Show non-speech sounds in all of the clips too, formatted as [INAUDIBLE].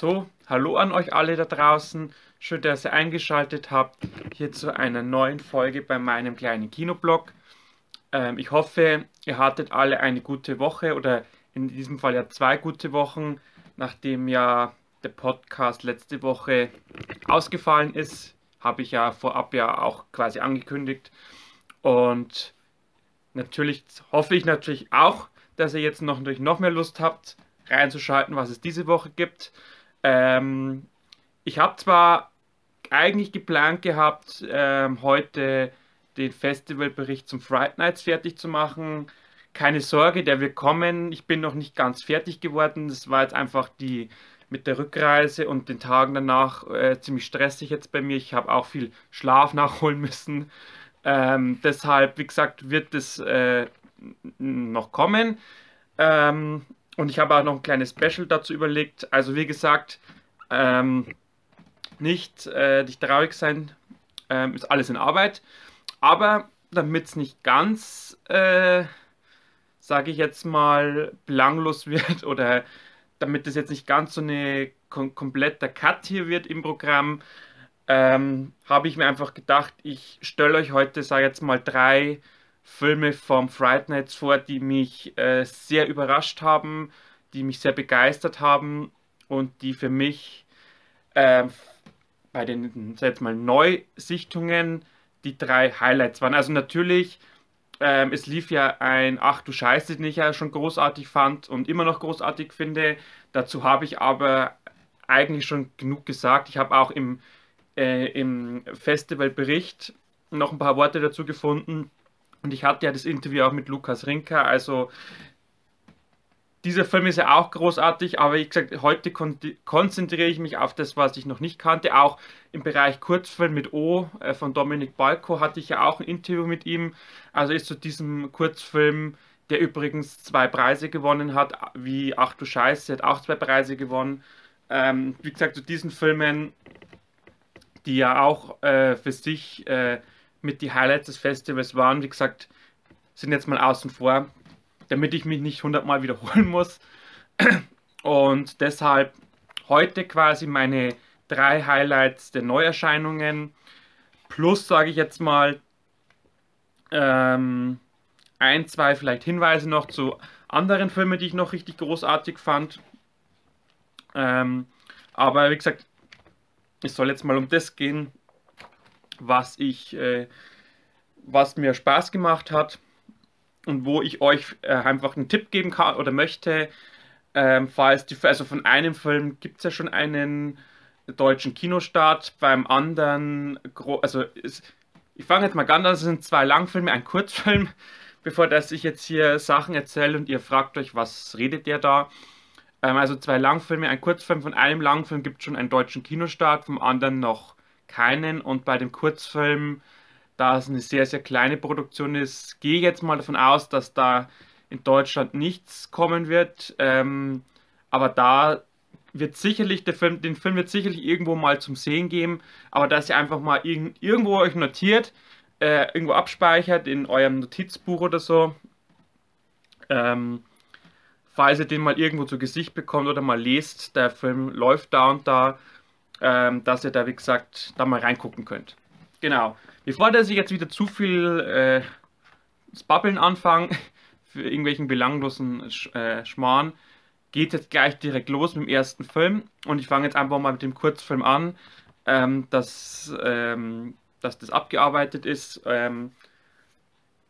So, hallo an euch alle da draußen. Schön, dass ihr eingeschaltet habt hier zu einer neuen Folge bei meinem kleinen Kinoblog. Ähm, ich hoffe, ihr hattet alle eine gute Woche oder in diesem Fall ja zwei gute Wochen, nachdem ja der Podcast letzte Woche ausgefallen ist. Habe ich ja vorab ja auch quasi angekündigt. Und natürlich hoffe ich natürlich auch, dass ihr jetzt noch, noch mehr Lust habt, reinzuschalten, was es diese Woche gibt. Ähm, ich habe zwar eigentlich geplant gehabt, ähm, heute den Festivalbericht zum Fright Nights fertig zu machen. Keine Sorge, der wird kommen. Ich bin noch nicht ganz fertig geworden. Das war jetzt einfach die mit der Rückreise und den Tagen danach äh, ziemlich stressig jetzt bei mir. Ich habe auch viel Schlaf [LAUGHS] nachholen müssen. Ähm, deshalb, wie gesagt, wird es äh, noch kommen. Ähm, und ich habe auch noch ein kleines Special dazu überlegt. Also wie gesagt, ähm, nicht äh, nicht traurig sein, ähm, ist alles in Arbeit. Aber damit es nicht ganz, äh, sage ich jetzt mal, belanglos wird [LAUGHS] oder damit es jetzt nicht ganz so eine kom kompletter Cut hier wird im Programm, ähm, habe ich mir einfach gedacht, ich stelle euch heute, sage ich jetzt mal, drei Filme vom Fright Nights vor, die mich äh, sehr überrascht haben, die mich sehr begeistert haben und die für mich äh, bei den jetzt mal Neusichtungen die drei Highlights waren. Also natürlich, ähm, es lief ja ein Ach du Scheiße, den ich ja schon großartig fand und immer noch großartig finde. Dazu habe ich aber eigentlich schon genug gesagt. Ich habe auch im, äh, im Festivalbericht noch ein paar Worte dazu gefunden. Und ich hatte ja das Interview auch mit Lukas Rinker. Also dieser Film ist ja auch großartig, aber wie gesagt, heute kon konzentriere ich mich auf das, was ich noch nicht kannte. Auch im Bereich Kurzfilm mit O äh, von Dominik Balko hatte ich ja auch ein Interview mit ihm. Also ist zu diesem Kurzfilm, der übrigens zwei Preise gewonnen hat, wie Ach du Scheiße, hat auch zwei Preise gewonnen. Ähm, wie gesagt, zu diesen Filmen, die ja auch äh, für sich äh, mit die Highlights des Festivals waren, wie gesagt, sind jetzt mal außen vor damit ich mich nicht hundertmal wiederholen muss. Und deshalb heute quasi meine drei Highlights der Neuerscheinungen. Plus, sage ich jetzt mal, ähm, ein, zwei vielleicht Hinweise noch zu anderen Filmen, die ich noch richtig großartig fand. Ähm, aber wie gesagt, es soll jetzt mal um das gehen, was ich, äh, was mir Spaß gemacht hat und wo ich euch äh, einfach einen Tipp geben kann oder möchte, ähm, falls die, also von einem Film gibt es ja schon einen deutschen Kinostart, beim anderen, also ist, ich fange jetzt mal ganz an, das sind zwei Langfilme, ein Kurzfilm, [LAUGHS] bevor dass ich jetzt hier Sachen erzähle und ihr fragt euch, was redet der da? Ähm, also zwei Langfilme, ein Kurzfilm, von einem Langfilm gibt es schon einen deutschen Kinostart, vom anderen noch keinen und bei dem Kurzfilm da es eine sehr, sehr kleine Produktion ist, gehe ich jetzt mal davon aus, dass da in Deutschland nichts kommen wird. Ähm, aber da wird sicherlich, der Film, den Film wird sicherlich irgendwo mal zum Sehen geben, aber dass ihr einfach mal irg irgendwo euch notiert, äh, irgendwo abspeichert in eurem Notizbuch oder so, ähm, falls ihr den mal irgendwo zu Gesicht bekommt oder mal lest, der Film läuft da und da, ähm, dass ihr da, wie gesagt, da mal reingucken könnt. Genau. Bevor dass ich jetzt wieder zu viel äh, Babbeln anfange, [LAUGHS] für irgendwelchen belanglosen Sch äh, Schmarrn, geht jetzt gleich direkt los mit dem ersten Film. Und ich fange jetzt einfach mal mit dem Kurzfilm an, ähm, dass, ähm, dass das abgearbeitet ist. Ähm,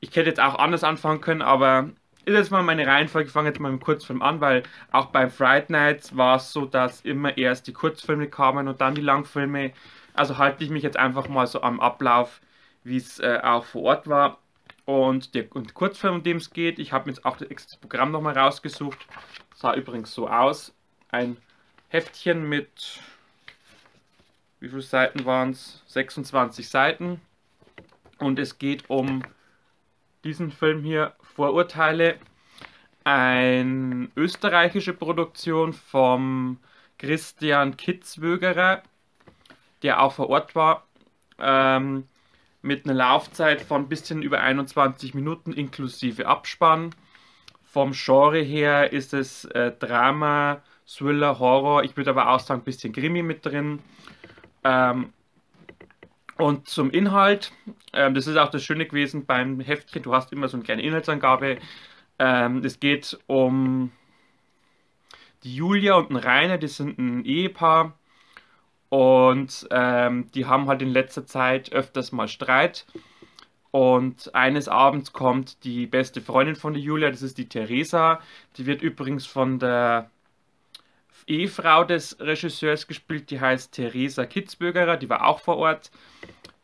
ich hätte jetzt auch anders anfangen können, aber ist jetzt mal meine Reihenfolge. Ich fange jetzt mal mit dem Kurzfilm an, weil auch bei Fright Nights war es so, dass immer erst die Kurzfilme kamen und dann die Langfilme. Also halte ich mich jetzt einfach mal so am Ablauf wie es äh, auch vor Ort war. Und der und Kurzfilm, um dem es geht, ich habe mir jetzt auch das Programm nochmal rausgesucht. Sah übrigens so aus. Ein Heftchen mit, wie viele Seiten waren es? 26 Seiten. Und es geht um diesen Film hier, Vorurteile. Eine österreichische Produktion vom Christian Kitzwögerer, der auch vor Ort war. Ähm, mit einer Laufzeit von ein bisschen über 21 Minuten inklusive Abspann. Vom Genre her ist es äh, Drama, Thriller, Horror. Ich würde aber auch sagen, ein bisschen Krimi mit drin. Ähm, und zum Inhalt, ähm, das ist auch das Schöne gewesen beim Heftchen, du hast immer so eine kleine Inhaltsangabe. Ähm, es geht um die Julia und den Rainer, die sind ein Ehepaar und ähm, die haben halt in letzter Zeit öfters mal Streit. Und eines Abends kommt die beste Freundin von der Julia, das ist die Theresa. Die wird übrigens von der Ehefrau des Regisseurs gespielt, die heißt Theresa Kitzbögerer, die war auch vor Ort.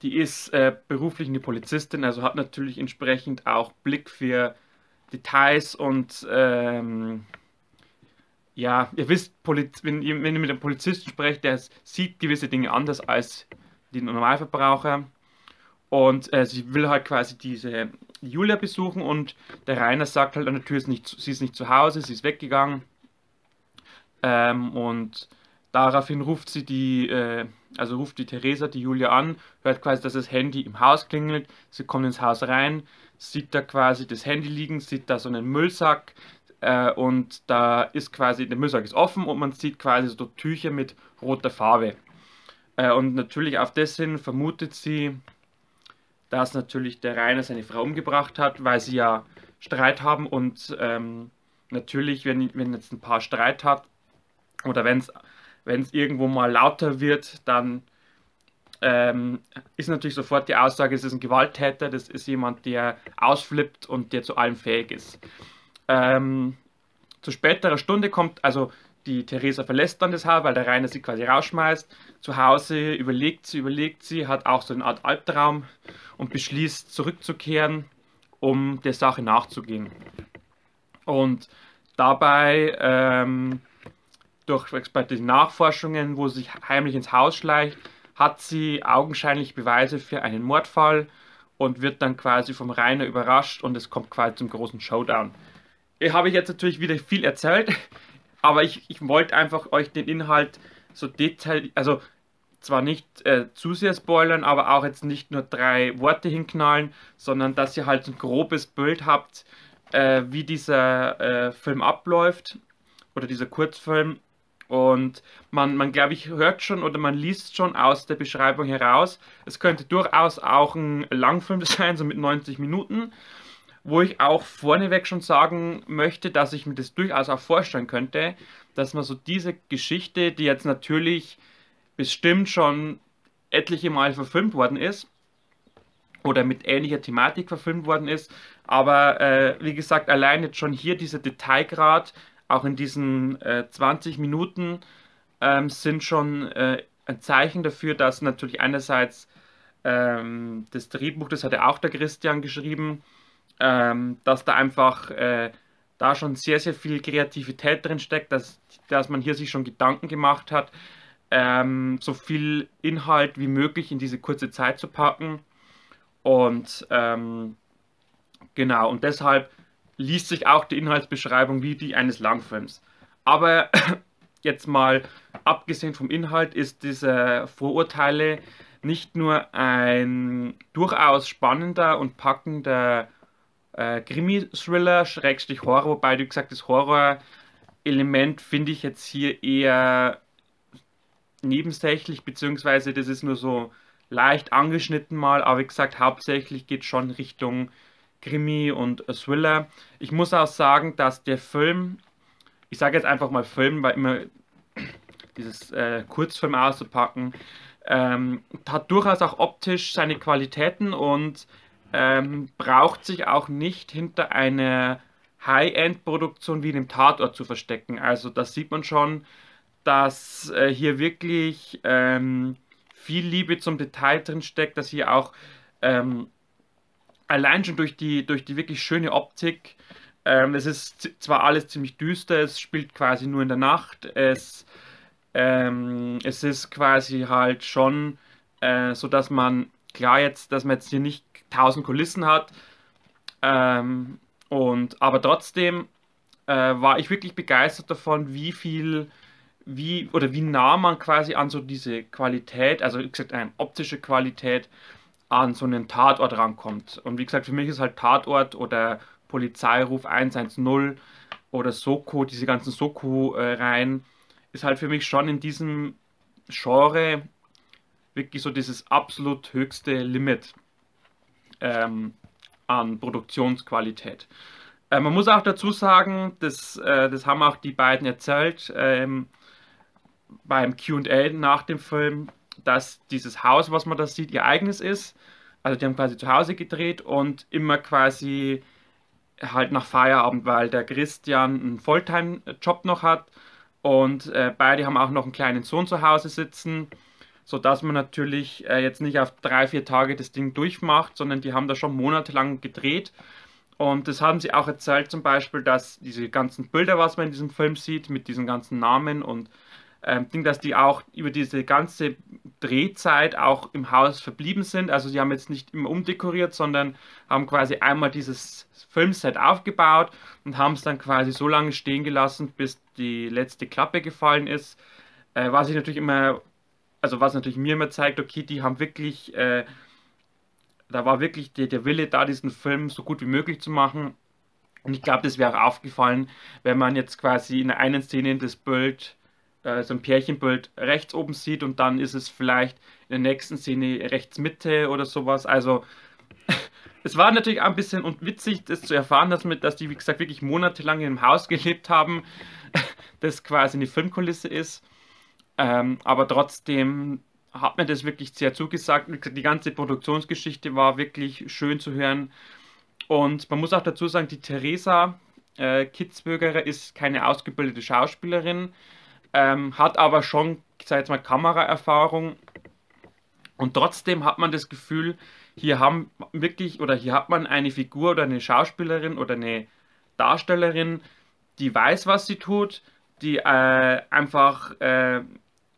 Die ist äh, beruflich eine Polizistin, also hat natürlich entsprechend auch Blick für Details und ähm, ja, ihr wisst, Poliz wenn, ihr, wenn ihr mit einem Polizisten sprecht, der sieht gewisse Dinge anders als die Normalverbraucher. Und äh, sie will halt quasi diese Julia besuchen und der Rainer sagt halt an der Tür, ist nicht, sie ist nicht zu Hause, sie ist weggegangen. Ähm, und daraufhin ruft sie die, äh, also ruft die Theresa die Julia an, hört quasi, dass das Handy im Haus klingelt. Sie kommt ins Haus rein, sieht da quasi das Handy liegen, sieht da so einen Müllsack äh, und da ist quasi, der Müllsack ist offen und man sieht quasi so Tücher mit roter Farbe. Äh, und natürlich auf das hin vermutet sie, dass natürlich der Rainer seine Frau umgebracht hat, weil sie ja Streit haben und ähm, natürlich, wenn, wenn jetzt ein Paar Streit hat, oder wenn es irgendwo mal lauter wird, dann ähm, ist natürlich sofort die Aussage, es ist ein Gewalttäter, das ist jemand, der ausflippt und der zu allem fähig ist. Ähm, zu späterer Stunde kommt, also die Theresa verlässt dann das Haus, weil der Rainer sie quasi rausschmeißt. Zu Hause überlegt sie, überlegt sie, hat auch so eine Art Albtraum und beschließt zurückzukehren, um der Sache nachzugehen. Und dabei ähm, durch expertliche Nachforschungen, wo sie sich heimlich ins Haus schleicht, hat sie augenscheinlich Beweise für einen Mordfall und wird dann quasi vom Rainer überrascht und es kommt quasi zum großen Showdown. Ich habe jetzt natürlich wieder viel erzählt, aber ich, ich wollte einfach euch den Inhalt so detailliert, also zwar nicht äh, zu sehr spoilern, aber auch jetzt nicht nur drei Worte hinknallen, sondern dass ihr halt ein grobes Bild habt, äh, wie dieser äh, Film abläuft oder dieser Kurzfilm und man, man glaube ich, hört schon oder man liest schon aus der Beschreibung heraus, es könnte durchaus auch ein Langfilm sein, so mit 90 Minuten, wo ich auch vorneweg schon sagen möchte, dass ich mir das durchaus auch vorstellen könnte, dass man so diese Geschichte, die jetzt natürlich bestimmt schon etliche Mal verfilmt worden ist, oder mit ähnlicher Thematik verfilmt worden ist, aber äh, wie gesagt, allein jetzt schon hier dieser Detailgrad, auch in diesen äh, 20 Minuten ähm, sind schon äh, ein Zeichen dafür, dass natürlich einerseits ähm, das Drehbuch, das hat ja auch der Christian geschrieben, ähm, dass da einfach äh, da schon sehr, sehr viel Kreativität drin steckt, dass, dass man hier sich schon Gedanken gemacht hat, ähm, so viel Inhalt wie möglich in diese kurze Zeit zu packen. Und ähm, genau, und deshalb liest sich auch die Inhaltsbeschreibung wie die eines Langfilms. Aber [CLEARS THROAT] jetzt mal abgesehen vom Inhalt ist diese Vorurteile nicht nur ein durchaus spannender und packender äh, Krimi-Thriller, Schrägstrich Horror, wobei du gesagt das Horror-Element finde ich jetzt hier eher nebensächlich, beziehungsweise das ist nur so leicht angeschnitten mal, aber wie gesagt, hauptsächlich geht schon Richtung Krimi und Thriller. Ich muss auch sagen, dass der Film, ich sage jetzt einfach mal Film, weil immer [CLEARS THROAT] dieses äh, Kurzfilm auszupacken, ähm, hat durchaus auch optisch seine Qualitäten und ähm, braucht sich auch nicht hinter einer High-End-Produktion wie einem Tatort zu verstecken. Also das sieht man schon, dass äh, hier wirklich ähm, viel Liebe zum Detail drin steckt, dass hier auch ähm, allein schon durch die, durch die wirklich schöne Optik. Ähm, es ist zwar alles ziemlich düster, es spielt quasi nur in der Nacht. Es, ähm, es ist quasi halt schon äh, so, dass man, klar jetzt, dass man jetzt hier nicht tausend Kulissen hat. Ähm, und, aber trotzdem äh, war ich wirklich begeistert davon, wie viel, wie oder wie nah man quasi an so diese Qualität, also wie gesagt, eine optische Qualität an so einen Tatort rankommt. Und wie gesagt, für mich ist halt Tatort oder Polizeiruf 110 oder Soko, diese ganzen Soko-Reihen, ist halt für mich schon in diesem Genre wirklich so dieses absolut höchste Limit ähm, an Produktionsqualität. Äh, man muss auch dazu sagen, das, äh, das haben auch die beiden erzählt ähm, beim QA nach dem Film, dass dieses Haus, was man da sieht, ihr eigenes ist. Also die haben quasi zu Hause gedreht und immer quasi halt nach Feierabend, weil der Christian einen Volltime-Job noch hat und äh, beide haben auch noch einen kleinen Sohn zu Hause sitzen, sodass man natürlich äh, jetzt nicht auf drei, vier Tage das Ding durchmacht, sondern die haben da schon monatelang gedreht. Und das haben sie auch erzählt, zum Beispiel, dass diese ganzen Bilder, was man in diesem Film sieht, mit diesen ganzen Namen und ähm, Ding, dass die auch über diese ganze Drehzeit auch im Haus verblieben sind. Also sie haben jetzt nicht immer umdekoriert, sondern haben quasi einmal dieses Filmset aufgebaut und haben es dann quasi so lange stehen gelassen, bis die letzte Klappe gefallen ist. Äh, was ich natürlich immer, also was natürlich mir immer zeigt, okay, die haben wirklich, äh, da war wirklich der, der Wille da, diesen Film so gut wie möglich zu machen. Und ich glaube, das wäre auch aufgefallen, wenn man jetzt quasi in der einen Szene das Bild äh, so ein Pärchenbild rechts oben sieht und dann ist es vielleicht in der nächsten Szene rechts Mitte oder sowas. Also [LAUGHS] es war natürlich ein bisschen witzig, das zu erfahren, dass, mit, dass die, wie gesagt, wirklich monatelang in einem Haus gelebt haben, [LAUGHS] das quasi eine Filmkulisse ist. Ähm, aber trotzdem hat mir das wirklich sehr zugesagt. Die ganze Produktionsgeschichte war wirklich schön zu hören. Und man muss auch dazu sagen, die Theresa äh, Kitzbürgerer ist keine ausgebildete Schauspielerin ähm, hat aber schon, ich sage jetzt mal, Kameraerfahrung. Und trotzdem hat man das Gefühl, hier haben wirklich, oder hier hat man eine Figur oder eine Schauspielerin oder eine Darstellerin, die weiß, was sie tut, die äh, einfach äh,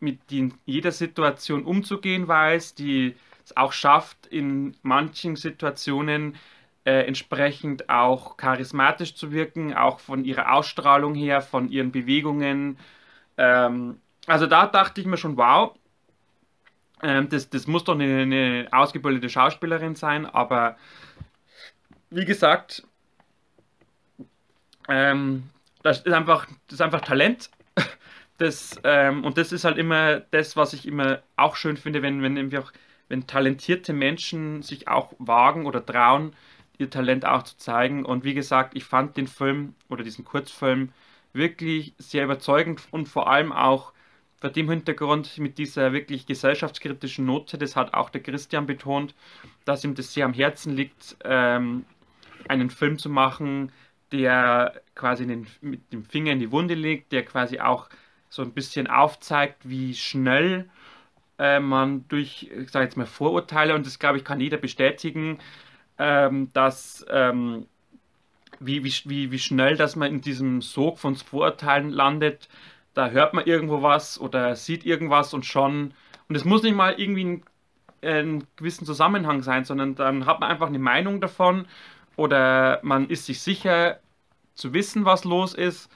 mit in jeder Situation umzugehen weiß, die es auch schafft, in manchen Situationen äh, entsprechend auch charismatisch zu wirken, auch von ihrer Ausstrahlung her, von ihren Bewegungen, ähm, also da dachte ich mir schon, wow, ähm, das, das muss doch eine, eine ausgebildete Schauspielerin sein, aber wie gesagt, ähm, das ist einfach, das ist einfach Talent. [LAUGHS] Das, ähm, und das ist halt immer das, was ich immer auch schön finde, wenn, wenn, einfach, wenn talentierte Menschen sich auch wagen oder trauen, ihr Talent auch zu zeigen. Und wie gesagt, ich fand den Film oder diesen Kurzfilm wirklich sehr überzeugend und vor allem auch vor dem Hintergrund mit dieser wirklich gesellschaftskritischen Note, das hat auch der Christian betont, dass ihm das sehr am Herzen liegt, ähm, einen Film zu machen, der quasi den, mit dem Finger in die Wunde legt, der quasi auch so ein bisschen aufzeigt, wie schnell äh, man durch, ich sage jetzt mal, Vorurteile, und das glaube ich kann jeder bestätigen, ähm, dass ähm, wie, wie, wie schnell, dass man in diesem Sog von Vorurteilen landet. Da hört man irgendwo was oder sieht irgendwas und schon. Und es muss nicht mal irgendwie ein, einen gewissen Zusammenhang sein, sondern dann hat man einfach eine Meinung davon oder man ist sich sicher zu wissen, was los ist.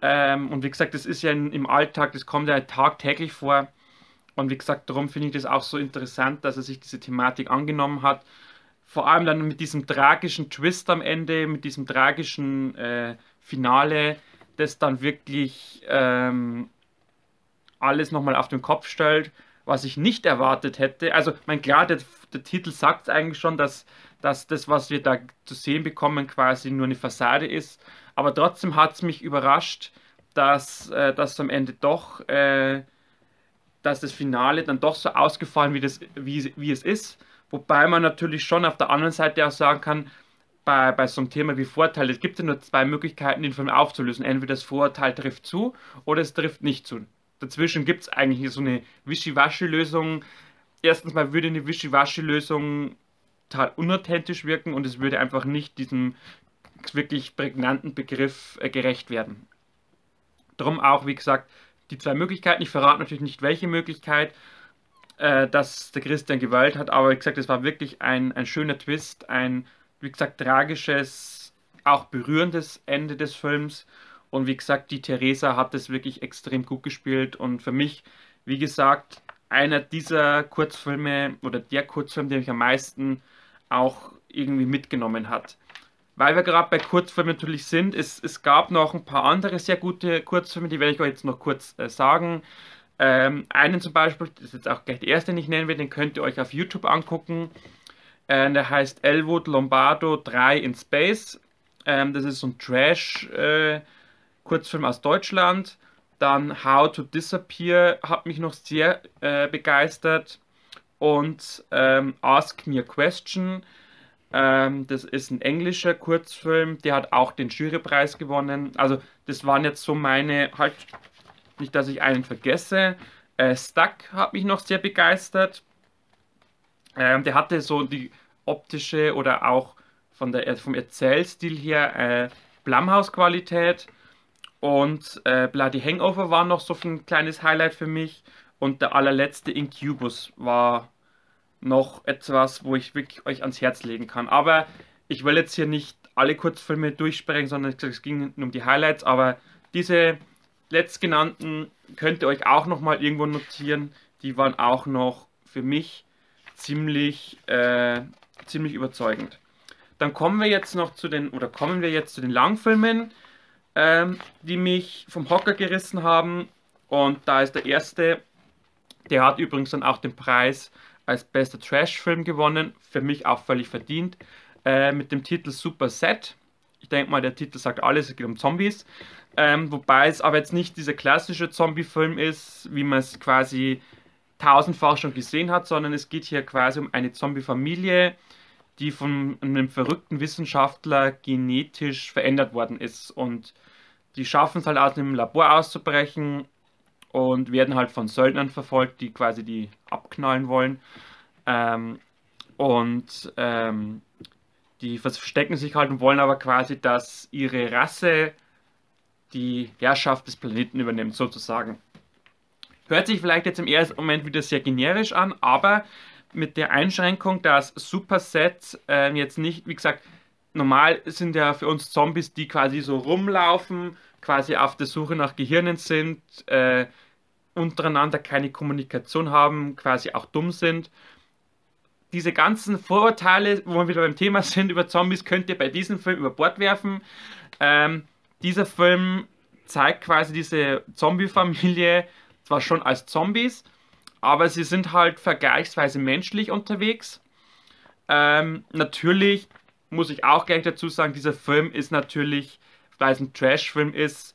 Ähm, und wie gesagt, das ist ja im Alltag, das kommt ja tagtäglich vor. Und wie gesagt, darum finde ich das auch so interessant, dass er sich diese Thematik angenommen hat vor allem dann mit diesem tragischen Twist am Ende, mit diesem tragischen äh, Finale, das dann wirklich ähm, alles nochmal auf den Kopf stellt, was ich nicht erwartet hätte. Also, mein klar, der, der Titel sagt eigentlich schon, dass, dass das, was wir da zu sehen bekommen, quasi nur eine Fassade ist. Aber trotzdem hat es mich überrascht, dass, äh, dass am Ende doch, äh, dass das Finale dann doch so ausgefallen wie, das, wie, wie es ist Wobei man natürlich schon auf der anderen Seite auch sagen kann, bei, bei so einem Thema wie Vorteile, es gibt ja nur zwei Möglichkeiten, den Film aufzulösen. Entweder das Vorurteil trifft zu oder es trifft nicht zu. Dazwischen gibt es eigentlich so eine Wischiwaschi-Lösung. Erstens mal würde eine Wischiwaschi-Lösung total unauthentisch wirken und es würde einfach nicht diesem wirklich prägnanten Begriff äh, gerecht werden. Darum auch, wie gesagt, die zwei Möglichkeiten. Ich verrate natürlich nicht, welche Möglichkeit äh, dass der Christian gewählt hat, aber wie gesagt, es war wirklich ein, ein schöner Twist, ein, wie gesagt, tragisches, auch berührendes Ende des Films. Und wie gesagt, die Theresa hat es wirklich extrem gut gespielt und für mich, wie gesagt, einer dieser Kurzfilme oder der Kurzfilm, der mich am meisten auch irgendwie mitgenommen hat. weil wir gerade bei Kurzfilmen natürlich sind, es, es gab noch ein paar andere sehr gute Kurzfilme, die werde ich euch jetzt noch kurz äh, sagen. Ähm, einen zum Beispiel, das ist jetzt auch gleich der erste, den ich nennen will, den könnt ihr euch auf YouTube angucken. Äh, der heißt Elwood Lombardo 3 in Space. Ähm, das ist so ein Trash-Kurzfilm äh, aus Deutschland. Dann How to Disappear hat mich noch sehr äh, begeistert. Und ähm, Ask Me a Question ähm, das ist ein englischer Kurzfilm, der hat auch den Jurypreis gewonnen. Also das waren jetzt so meine, halt, nicht, dass ich einen vergesse. Äh, Stuck hat mich noch sehr begeistert. Ähm, der hatte so die optische oder auch von der, vom Erzählstil her äh, Blumhouse-Qualität. Und äh, Bloody Hangover war noch so ein kleines Highlight für mich. Und der allerletzte Incubus war noch etwas, wo ich wirklich euch ans Herz legen kann. Aber ich will jetzt hier nicht alle Kurzfilme durchsprechen, sondern es ging nur um die Highlights. Aber diese letztgenannten könnt ihr euch auch nochmal irgendwo notieren. Die waren auch noch für mich ziemlich, äh, ziemlich überzeugend. Dann kommen wir jetzt noch zu den, oder kommen wir jetzt zu den Langfilmen, ähm, die mich vom Hocker gerissen haben. Und da ist der erste, der hat übrigens dann auch den Preis als bester Trash-Film gewonnen, für mich auch völlig verdient, äh, mit dem Titel Super Set. Ich denke mal, der Titel sagt alles, es geht um Zombies. Ähm, wobei es aber jetzt nicht dieser klassische Zombie-Film ist, wie man es quasi tausendfach schon gesehen hat, sondern es geht hier quasi um eine Zombie-Familie, die von einem verrückten Wissenschaftler genetisch verändert worden ist. Und die schaffen es halt aus dem Labor auszubrechen und werden halt von Söldnern verfolgt, die quasi die abknallen wollen. Ähm, und ähm, die verstecken sich halt und wollen aber quasi, dass ihre Rasse die Herrschaft des Planeten übernimmt, sozusagen. Hört sich vielleicht jetzt im ersten Moment wieder sehr generisch an, aber mit der Einschränkung, dass Supersets äh, jetzt nicht, wie gesagt, normal sind ja für uns Zombies, die quasi so rumlaufen, quasi auf der Suche nach Gehirnen sind, äh, untereinander keine Kommunikation haben, quasi auch dumm sind. Diese ganzen Vorurteile, wo wir wieder beim Thema sind über Zombies, könnt ihr bei diesem Film über Bord werfen. Ähm, dieser Film zeigt quasi diese Zombie-Familie zwar schon als Zombies, aber sie sind halt vergleichsweise menschlich unterwegs. Ähm, natürlich muss ich auch gleich dazu sagen, dieser Film ist natürlich, weil es ein Trash-Film ist,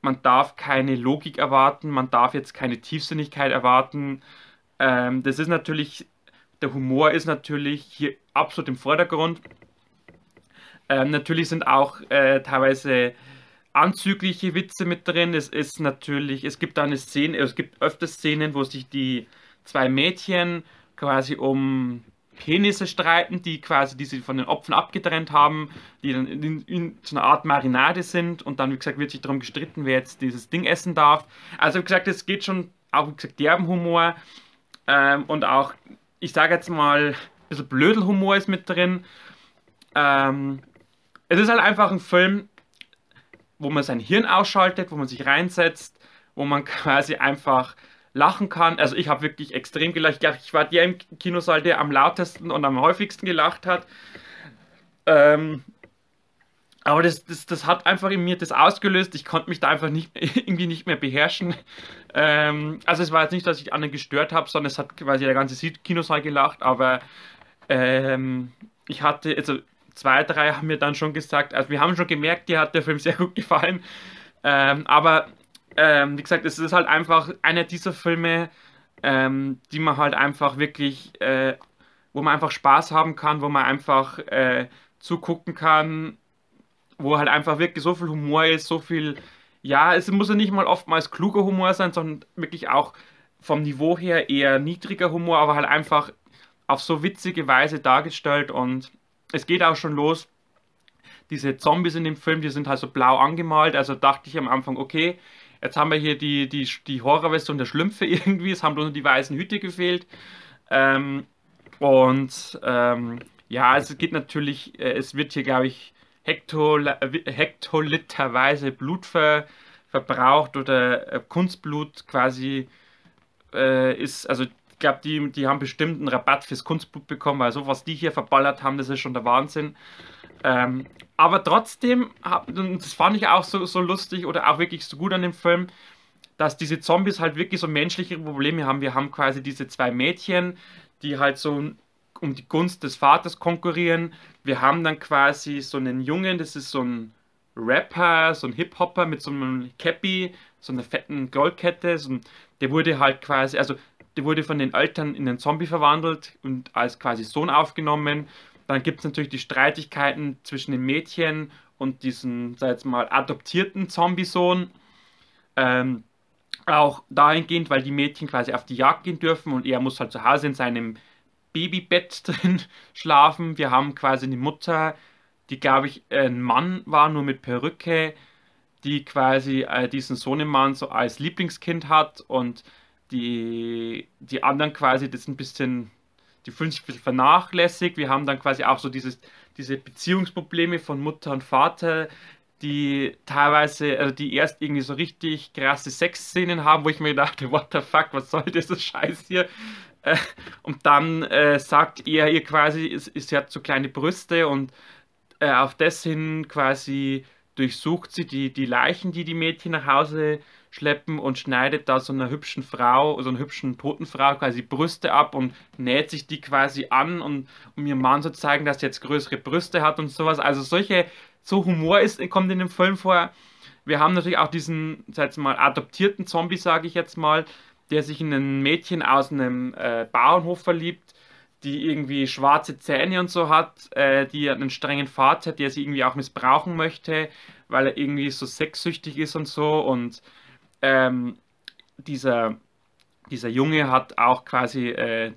man darf keine Logik erwarten, man darf jetzt keine Tiefsinnigkeit erwarten. Ähm, das ist natürlich, der Humor ist natürlich hier absolut im Vordergrund. Ähm, natürlich sind auch äh, teilweise anzügliche Witze mit drin. Es ist natürlich, es gibt da eine Szene, es gibt öfter Szenen, wo sich die zwei Mädchen quasi um Penisse streiten, die quasi die sie von den Opfern abgetrennt haben, die dann in, in, so einer Art Marinade sind und dann, wie gesagt, wird sich darum gestritten, wer jetzt dieses Ding essen darf. Also, wie gesagt, es geht schon auch, wie gesagt, derben Humor ähm, und auch, ich sage jetzt mal, ein bisschen Blödelhumor ist mit drin. Ähm, es ist halt einfach ein Film, wo man sein Hirn ausschaltet, wo man sich reinsetzt, wo man [LAUGHS] quasi einfach lachen kann. Also ich habe wirklich extrem gelacht. Ich glaube, ich war der im Kinosaal, der am lautesten und am häufigsten gelacht hat. Ähm, aber das, das, das hat einfach in mir das ausgelöst. Ich konnte mich da einfach nicht, [LAUGHS] irgendwie nicht mehr beherrschen. Ähm, also es war jetzt nicht, dass ich anderen gestört habe, sondern es hat quasi der ganze Kinosaal gelacht. Aber ähm, ich hatte, also zwei, drei haben mir dann schon gesagt, also wir haben schon gemerkt, dir hat der Film sehr gut gefallen. Ähm, aber ähm, wie gesagt, es ist halt einfach einer dieser Filme, ähm, die man halt einfach wirklich, äh, wo man einfach Spaß haben kann, wo man einfach äh, zugucken kann, wo halt einfach wirklich so viel Humor ist, so viel, ja, es muss ja nicht mal oftmals kluger Humor sein, sondern wirklich auch vom Niveau her eher niedriger Humor, aber halt einfach auf so witzige Weise dargestellt und es geht auch schon los. Diese Zombies in dem Film, die sind halt so blau angemalt, also dachte ich am Anfang, okay, Jetzt haben wir hier die, die, die Horrorversion der Schlümpfe [LAUGHS] irgendwie. Es haben nur die weißen Hüte gefehlt. Ähm, und ähm, ja, es geht natürlich, äh, es wird hier, glaube ich, Hektol hektoliterweise Blut ver verbraucht oder äh, Kunstblut quasi äh, ist, also glaube, die, die haben bestimmt einen Rabatt fürs Kunstbuch bekommen, weil so was die hier verballert haben, das ist schon der Wahnsinn. Ähm, aber trotzdem, das fand ich auch so, so lustig oder auch wirklich so gut an dem Film, dass diese Zombies halt wirklich so menschliche Probleme haben. Wir haben quasi diese zwei Mädchen, die halt so um die Gunst des Vaters konkurrieren. Wir haben dann quasi so einen Jungen, das ist so ein Rapper, so ein Hip-Hopper mit so einem Cappy, so einer fetten Goldkette. So ein, der wurde halt quasi, also der wurde von den Eltern in einen Zombie verwandelt und als quasi Sohn aufgenommen. Dann gibt es natürlich die Streitigkeiten zwischen dem Mädchen und diesem, sag jetzt mal, adoptierten Zombie-Sohn. Ähm, auch dahingehend, weil die Mädchen quasi auf die Jagd gehen dürfen und er muss halt zu Hause in seinem Babybett [LAUGHS] drin schlafen. Wir haben quasi eine Mutter, die, glaube ich, ein Mann war, nur mit Perücke, die quasi äh, diesen Sohnemann so als Lieblingskind hat und die, die anderen quasi das ein bisschen, die fühlen sich ein bisschen vernachlässigt. Wir haben dann quasi auch so dieses, diese Beziehungsprobleme von Mutter und Vater, die teilweise, also die erst irgendwie so richtig krasse Sexszenen haben, wo ich mir dachte, what the fuck, was soll dieser Scheiß hier? Äh, und dann äh, sagt er ihr quasi, sie hat so kleine Brüste und äh, auf das hin quasi durchsucht sie die, die Leichen, die die Mädchen nach Hause schleppen und schneidet da so einer hübschen Frau, so einer hübschen toten Frau quasi Brüste ab und näht sich die quasi an, und, um ihrem Mann zu zeigen, dass sie jetzt größere Brüste hat und sowas. Also solche, so Humor ist, kommt in dem Film vor. Wir haben natürlich auch diesen, sag mal, adoptierten Zombie, sage ich jetzt mal, der sich in ein Mädchen aus einem äh, Bauernhof verliebt, die irgendwie schwarze Zähne und so hat, äh, die einen strengen Vater, der sie irgendwie auch missbrauchen möchte, weil er irgendwie so sexsüchtig ist und so und ähm, dieser, dieser Junge hat auch quasi äh,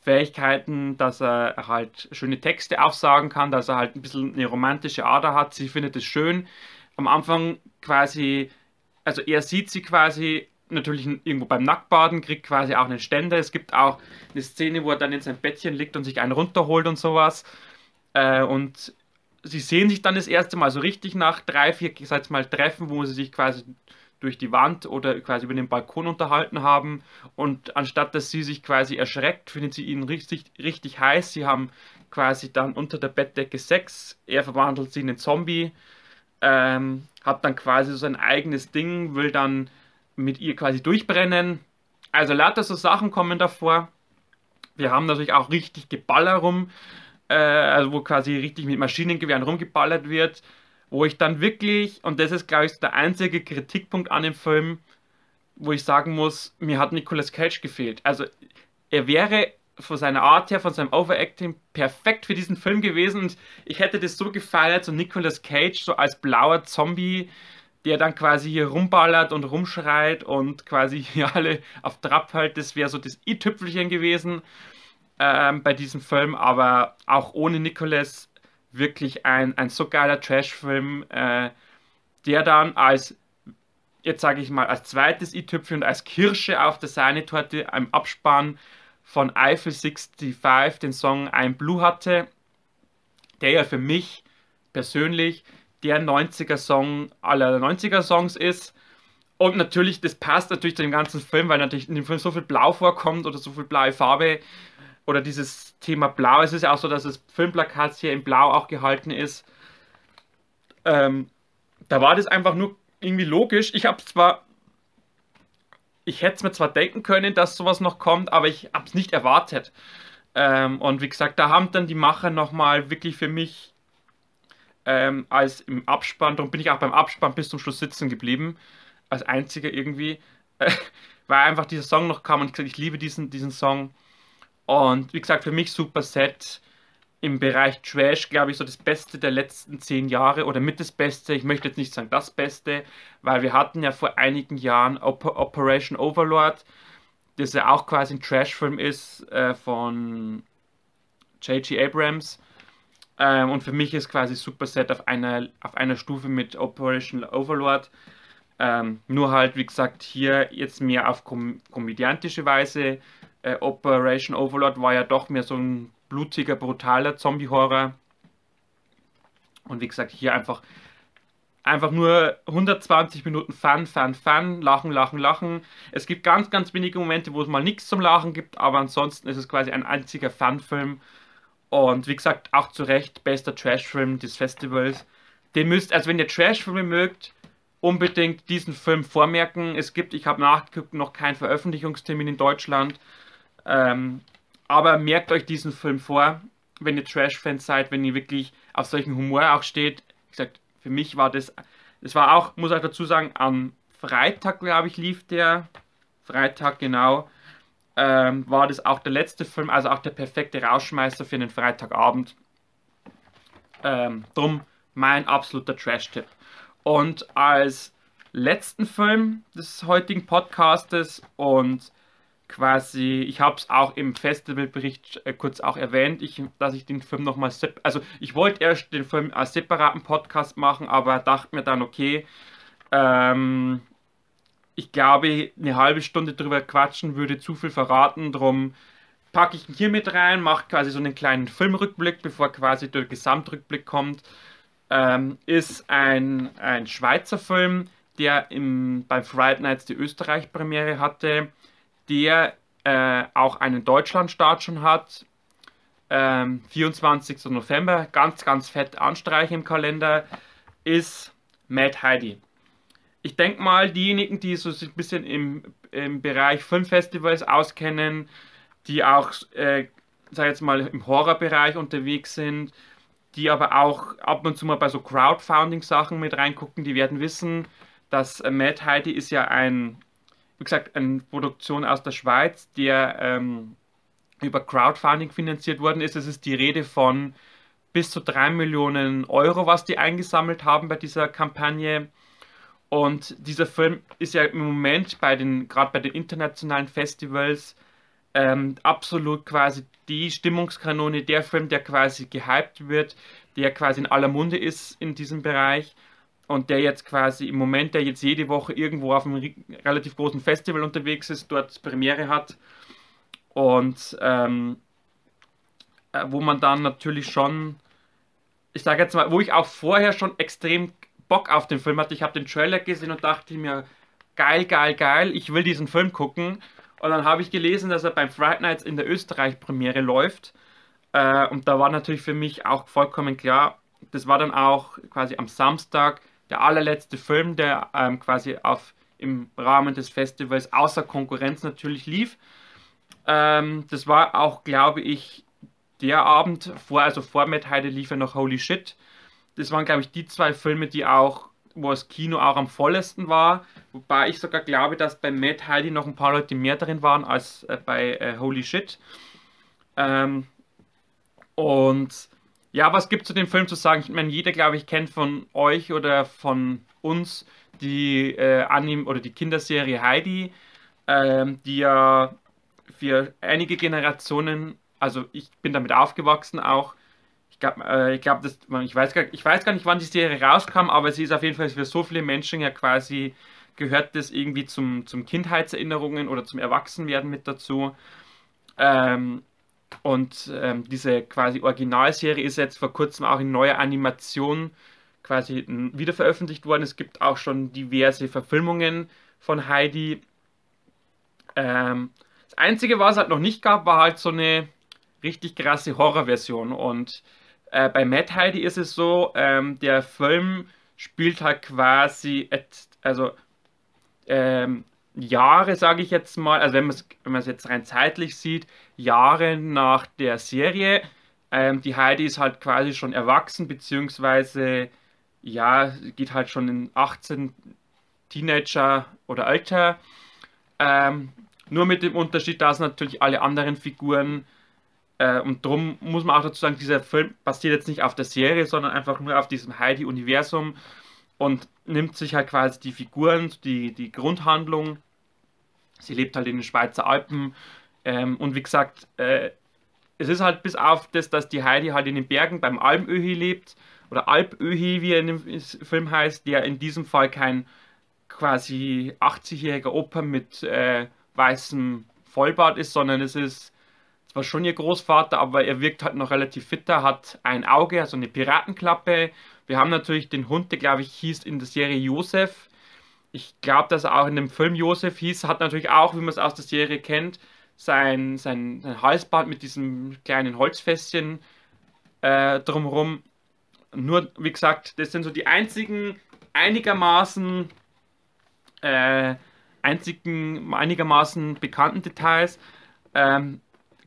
Fähigkeiten, dass er halt schöne Texte aufsagen kann, dass er halt ein bisschen eine romantische Ader hat. Sie findet es schön. Am Anfang quasi, also er sieht sie quasi natürlich irgendwo beim Nacktbaden, kriegt quasi auch einen Ständer. Es gibt auch eine Szene, wo er dann in seinem Bettchen liegt und sich einen runterholt und sowas. Äh, und sie sehen sich dann das erste Mal so richtig nach drei, vier, sag mal, Treffen, wo sie sich quasi durch die Wand oder quasi über den Balkon unterhalten haben. Und anstatt dass sie sich quasi erschreckt, findet sie ihn richtig, richtig heiß. Sie haben quasi dann unter der Bettdecke Sex. Er verwandelt sie in einen Zombie. Ähm, hat dann quasi so sein eigenes Ding, will dann mit ihr quasi durchbrennen. Also lauter so Sachen kommen davor. Wir haben natürlich auch richtig Geballer rum, äh, also wo quasi richtig mit Maschinengewehren rumgeballert wird wo ich dann wirklich, und das ist glaube ich der einzige Kritikpunkt an dem Film, wo ich sagen muss, mir hat Nicolas Cage gefehlt. Also er wäre von seiner Art her, von seinem Overacting perfekt für diesen Film gewesen und ich hätte das so gefeiert, so Nicolas Cage so als blauer Zombie, der dann quasi hier rumballert und rumschreit und quasi [LAUGHS] hier alle auf Trab hält, das wäre so das i-Tüpfelchen gewesen ähm, bei diesem Film, aber auch ohne Nicolas wirklich ein, ein so geiler Trash-Film, äh, der dann als, jetzt sage ich mal, als zweites i-Tüpfel und als Kirsche auf der Sahnetorte im Abspann von Eiffel 65 den Song I'm Blue hatte, der ja für mich persönlich der 90er-Song aller 90er-Songs ist. Und natürlich, das passt natürlich zu dem ganzen Film, weil natürlich in dem Film so viel Blau vorkommt oder so viel blaue Farbe oder dieses Thema Blau. Es ist ja auch so, dass das Filmplakat hier in Blau auch gehalten ist. Ähm, da war das einfach nur irgendwie logisch. Ich habe zwar, ich hätte es mir zwar denken können, dass sowas noch kommt, aber ich habe es nicht erwartet. Ähm, und wie gesagt, da haben dann die Macher nochmal wirklich für mich ähm, als im Abspann, darum bin ich auch beim Abspann bis zum Schluss sitzen geblieben, als einziger irgendwie, äh, [LAUGHS] weil einfach dieser Song noch kam und ich gesagt, ich liebe diesen, diesen Song. Und wie gesagt, für mich super Set im Bereich Trash, glaube ich, so das Beste der letzten zehn Jahre oder mit das Beste. Ich möchte jetzt nicht sagen das Beste, weil wir hatten ja vor einigen Jahren Oper Operation Overlord, das ja auch quasi ein Trash-Film ist äh, von J.G. Abrams. Ähm, und für mich ist quasi Super Set auf einer, auf einer Stufe mit Operation Overlord. Ähm, nur halt, wie gesagt, hier jetzt mehr auf kom komödiantische Weise äh, Operation Overlord war ja doch mehr so ein blutiger, brutaler Zombie-Horror. Und wie gesagt, hier einfach Einfach nur 120 Minuten Fun, Fun, Fun, Lachen, Lachen, Lachen. Es gibt ganz, ganz wenige Momente, wo es mal nichts zum Lachen gibt, aber ansonsten ist es quasi ein einziger Fun-Film. Und wie gesagt, auch zu Recht bester Trash-Film des Festivals. Den müsst, also wenn ihr Trash-Filme mögt, unbedingt diesen Film vormerken. Es gibt, ich habe nachgeguckt, noch keinen Veröffentlichungstermin in Deutschland. Ähm, aber merkt euch diesen Film vor, wenn ihr Trash-Fans seid, wenn ihr wirklich auf solchen Humor auch steht. Wie gesagt, für mich war das, es war auch, muss ich dazu sagen, am Freitag, glaube ich, lief der. Freitag, genau. Ähm, war das auch der letzte Film, also auch der perfekte Rausschmeißer für einen Freitagabend. Ähm, drum mein absoluter Trash-Tipp. Und als letzten Film des heutigen Podcastes und quasi, ich habe es auch im Festivalbericht äh, kurz auch erwähnt, ich, dass ich den Film nochmal, also ich wollte erst den Film als separaten Podcast machen, aber dachte mir dann, okay, ähm, ich glaube, eine halbe Stunde drüber quatschen würde zu viel verraten, darum packe ich ihn hier mit rein, mache quasi so einen kleinen Filmrückblick, bevor quasi der Gesamtrückblick kommt. Ähm, ist ein, ein Schweizer Film, der im, beim Friday Nights die Österreich-Premiere hatte der äh, auch einen Deutschlandstart schon hat. Ähm, 24. November, ganz, ganz fett anstreichen im Kalender, ist Mad Heidi. Ich denke mal, diejenigen, die so ein bisschen im, im Bereich Filmfestivals auskennen, die auch, äh, sag jetzt mal, im Horrorbereich unterwegs sind, die aber auch ab und zu mal bei so Crowdfunding-Sachen mit reingucken, die werden wissen, dass äh, Mad Heidi ist ja ein wie gesagt, eine Produktion aus der Schweiz, der ähm, über Crowdfunding finanziert worden ist. Es ist die Rede von bis zu 3 Millionen Euro, was die eingesammelt haben bei dieser Kampagne. Und dieser Film ist ja im Moment bei den, gerade bei den internationalen Festivals, ähm, absolut quasi die Stimmungskanone, der Film, der quasi gehypt wird, der quasi in aller Munde ist in diesem Bereich und der jetzt quasi im Moment, der jetzt jede Woche irgendwo auf einem relativ großen Festival unterwegs ist, dort Premiere hat und ähm, äh, wo man dann natürlich schon, ich sage jetzt mal, wo ich auch vorher schon extrem Bock auf den Film hatte. Ich habe den Trailer gesehen und dachte mir, geil, geil, geil, ich will diesen Film gucken. Und dann habe ich gelesen, dass er beim Friday Nights in der Österreich-Premiere läuft. Äh, und da war natürlich für mich auch vollkommen klar, das war dann auch quasi am Samstag der allerletzte Film, der ähm, quasi auf, im Rahmen des Festivals außer Konkurrenz natürlich lief. Ähm, das war auch, glaube ich, der Abend vor, also vor Mad Heide lief ja noch Holy Shit. Das waren, glaube ich, die zwei Filme, die auch, wo das Kino auch am vollesten war. Wobei ich sogar glaube, dass bei Mad Heidi noch ein paar Leute mehr drin waren als äh, bei äh, Holy Shit. Ähm, und ja, was gibt es zu dem Film zu sagen? Ich meine, jeder, glaube ich, kennt von euch oder von uns die äh, Anime oder die Kinderserie Heidi, ähm, die ja für einige Generationen, also ich bin damit aufgewachsen auch. Ich glaube, äh, ich, glaub, ich, weiß gar, ich weiß gar nicht, wann die Serie rauskam, aber sie ist auf jeden Fall für so viele Menschen ja quasi, gehört das irgendwie zum, zum Kindheitserinnerungen oder zum Erwachsenwerden mit dazu. Ähm, und ähm, diese quasi Originalserie ist jetzt vor kurzem auch in neuer Animation quasi wieder veröffentlicht worden. Es gibt auch schon diverse Verfilmungen von Heidi. Ähm, das Einzige, was es halt noch nicht gab, war halt so eine richtig krasse Horrorversion. Und äh, bei Mad Heidi ist es so, ähm, der Film spielt halt quasi, also ähm, Jahre, sage ich jetzt mal, also wenn man es wenn jetzt rein zeitlich sieht, Jahre nach der Serie. Ähm, die Heidi ist halt quasi schon erwachsen, beziehungsweise ja, geht halt schon in 18 Teenager oder älter. Ähm, nur mit dem Unterschied, dass natürlich alle anderen Figuren äh, und darum muss man auch dazu sagen, dieser Film basiert jetzt nicht auf der Serie, sondern einfach nur auf diesem Heidi-Universum und nimmt sich halt quasi die Figuren, die, die Grundhandlung Sie lebt halt in den Schweizer Alpen. Ähm, und wie gesagt, äh, es ist halt bis auf das, dass die Heidi halt in den Bergen beim Almöhi lebt, oder Alpöhi, wie er in dem Film heißt, der in diesem Fall kein quasi 80-jähriger Opa mit äh, weißem Vollbart ist, sondern es ist zwar schon ihr Großvater, aber er wirkt halt noch relativ fitter, hat ein Auge, also eine Piratenklappe. Wir haben natürlich den Hund, der glaube ich hieß in der Serie Josef. Ich glaube, dass er auch in dem Film Josef hieß, hat natürlich auch, wie man es aus der Serie kennt, sein, sein, sein Halsband mit diesem kleinen Holzfässchen äh, drumherum. Nur, wie gesagt, das sind so die einzigen einigermaßen äh, einzigen einigermaßen bekannten Details. Ähm,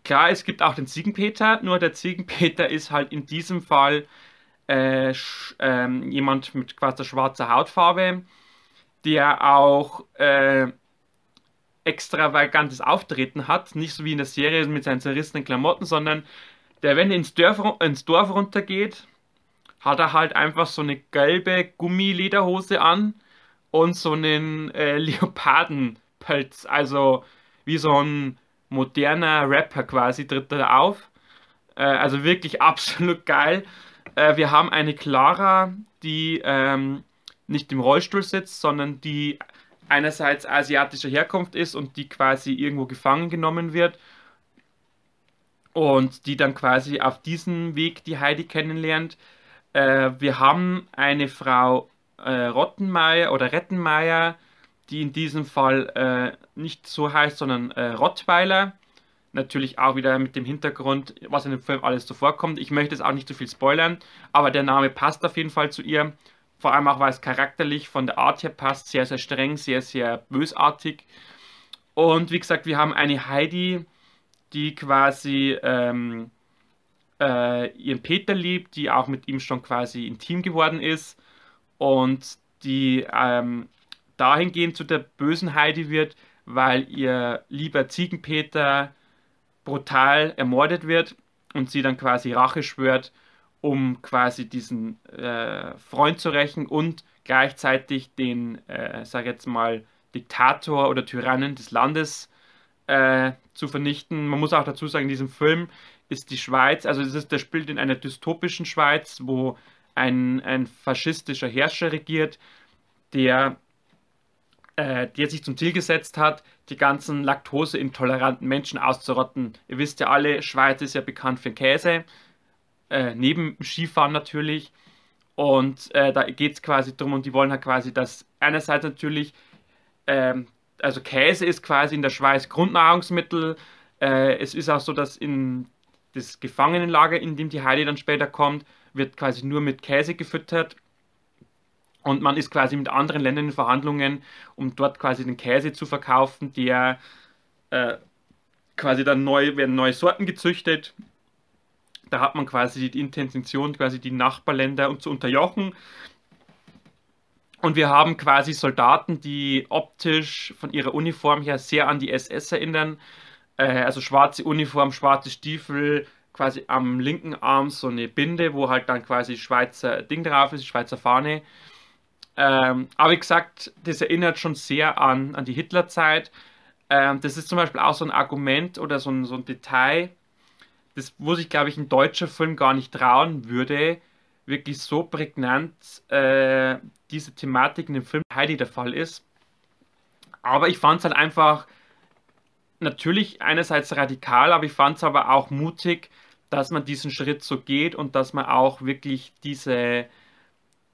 klar, es gibt auch den Ziegenpeter, nur der Ziegenpeter ist halt in diesem Fall äh, ähm, jemand mit quasi schwarzer Hautfarbe, der auch äh, extravagantes Auftreten hat, nicht so wie in der Serie mit seinen zerrissenen Klamotten, sondern der, wenn er ins Dorf, ins Dorf runtergeht, hat er halt einfach so eine gelbe Gummilederhose an und so einen äh, [LAUGHS] Leopardenpelz, also wie so ein moderner Rapper quasi tritt er da auf. Äh, also wirklich [LAUGHS] absolut geil. Äh, wir haben eine Clara, die ähm, nicht im Rollstuhl sitzt, sondern die einerseits asiatischer Herkunft ist und die quasi irgendwo gefangen genommen wird und die dann quasi auf diesem Weg die Heidi kennenlernt. Äh, wir haben eine Frau äh, Rottenmeier oder Rettenmeier, die in diesem Fall äh, nicht so heißt, sondern äh, Rottweiler. Natürlich auch wieder mit dem Hintergrund, was in dem Film alles so vorkommt. Ich möchte es auch nicht zu viel spoilern, aber der Name passt auf jeden Fall zu ihr. Vor allem auch, weil es charakterlich von der Art her passt. Sehr, sehr streng, sehr, sehr bösartig. Und wie gesagt, wir haben eine Heidi, die quasi ähm, äh, ihren Peter liebt, die auch mit ihm schon quasi intim geworden ist und die ähm, dahingehend zu der bösen Heidi wird, weil ihr lieber Ziegenpeter brutal ermordet wird und sie dann quasi Rache schwört, um quasi diesen äh, Freund zu rächen und gleichzeitig den, äh, sag jetzt mal, Diktator oder Tyrannen des Landes äh, zu vernichten. Man muss auch dazu sagen, in diesem Film ist die Schweiz, also das ist, der spielt in einer dystopischen Schweiz, wo ein, ein faschistischer Herrscher regiert, der, äh, der sich zum Ziel gesetzt hat, die ganzen laktoseintoleranten Menschen auszurotten. Ihr wisst ja alle, Schweiz ist ja bekannt für Käse, äh, neben Skifahren natürlich. Und äh, da geht es quasi darum, und die wollen halt quasi, dass einerseits natürlich, ähm, also Käse ist quasi in der Schweiz Grundnahrungsmittel. Äh, es ist auch so, dass in das Gefangenenlager, in dem die Heidi dann später kommt, wird quasi nur mit Käse gefüttert. Und man ist quasi mit anderen Ländern in Verhandlungen, um dort quasi den Käse zu verkaufen, der äh, quasi dann neu, werden neue Sorten gezüchtet. Da hat man quasi die Intention, quasi die Nachbarländer zu unterjochen. Und wir haben quasi Soldaten, die optisch von ihrer Uniform her sehr an die SS erinnern. Äh, also schwarze Uniform, schwarze Stiefel, quasi am linken Arm so eine Binde, wo halt dann quasi Schweizer Ding drauf ist, Schweizer Fahne. Ähm, aber wie gesagt, das erinnert schon sehr an, an die Hitlerzeit. Ähm, das ist zum Beispiel auch so ein Argument oder so ein, so ein Detail, das, wo sich, glaube ich, ein deutscher Film gar nicht trauen würde, wirklich so prägnant äh, diese Thematik in dem Film Heidi der Fall ist. Aber ich fand es halt einfach natürlich einerseits radikal, aber ich fand es aber auch mutig, dass man diesen Schritt so geht und dass man auch wirklich diese,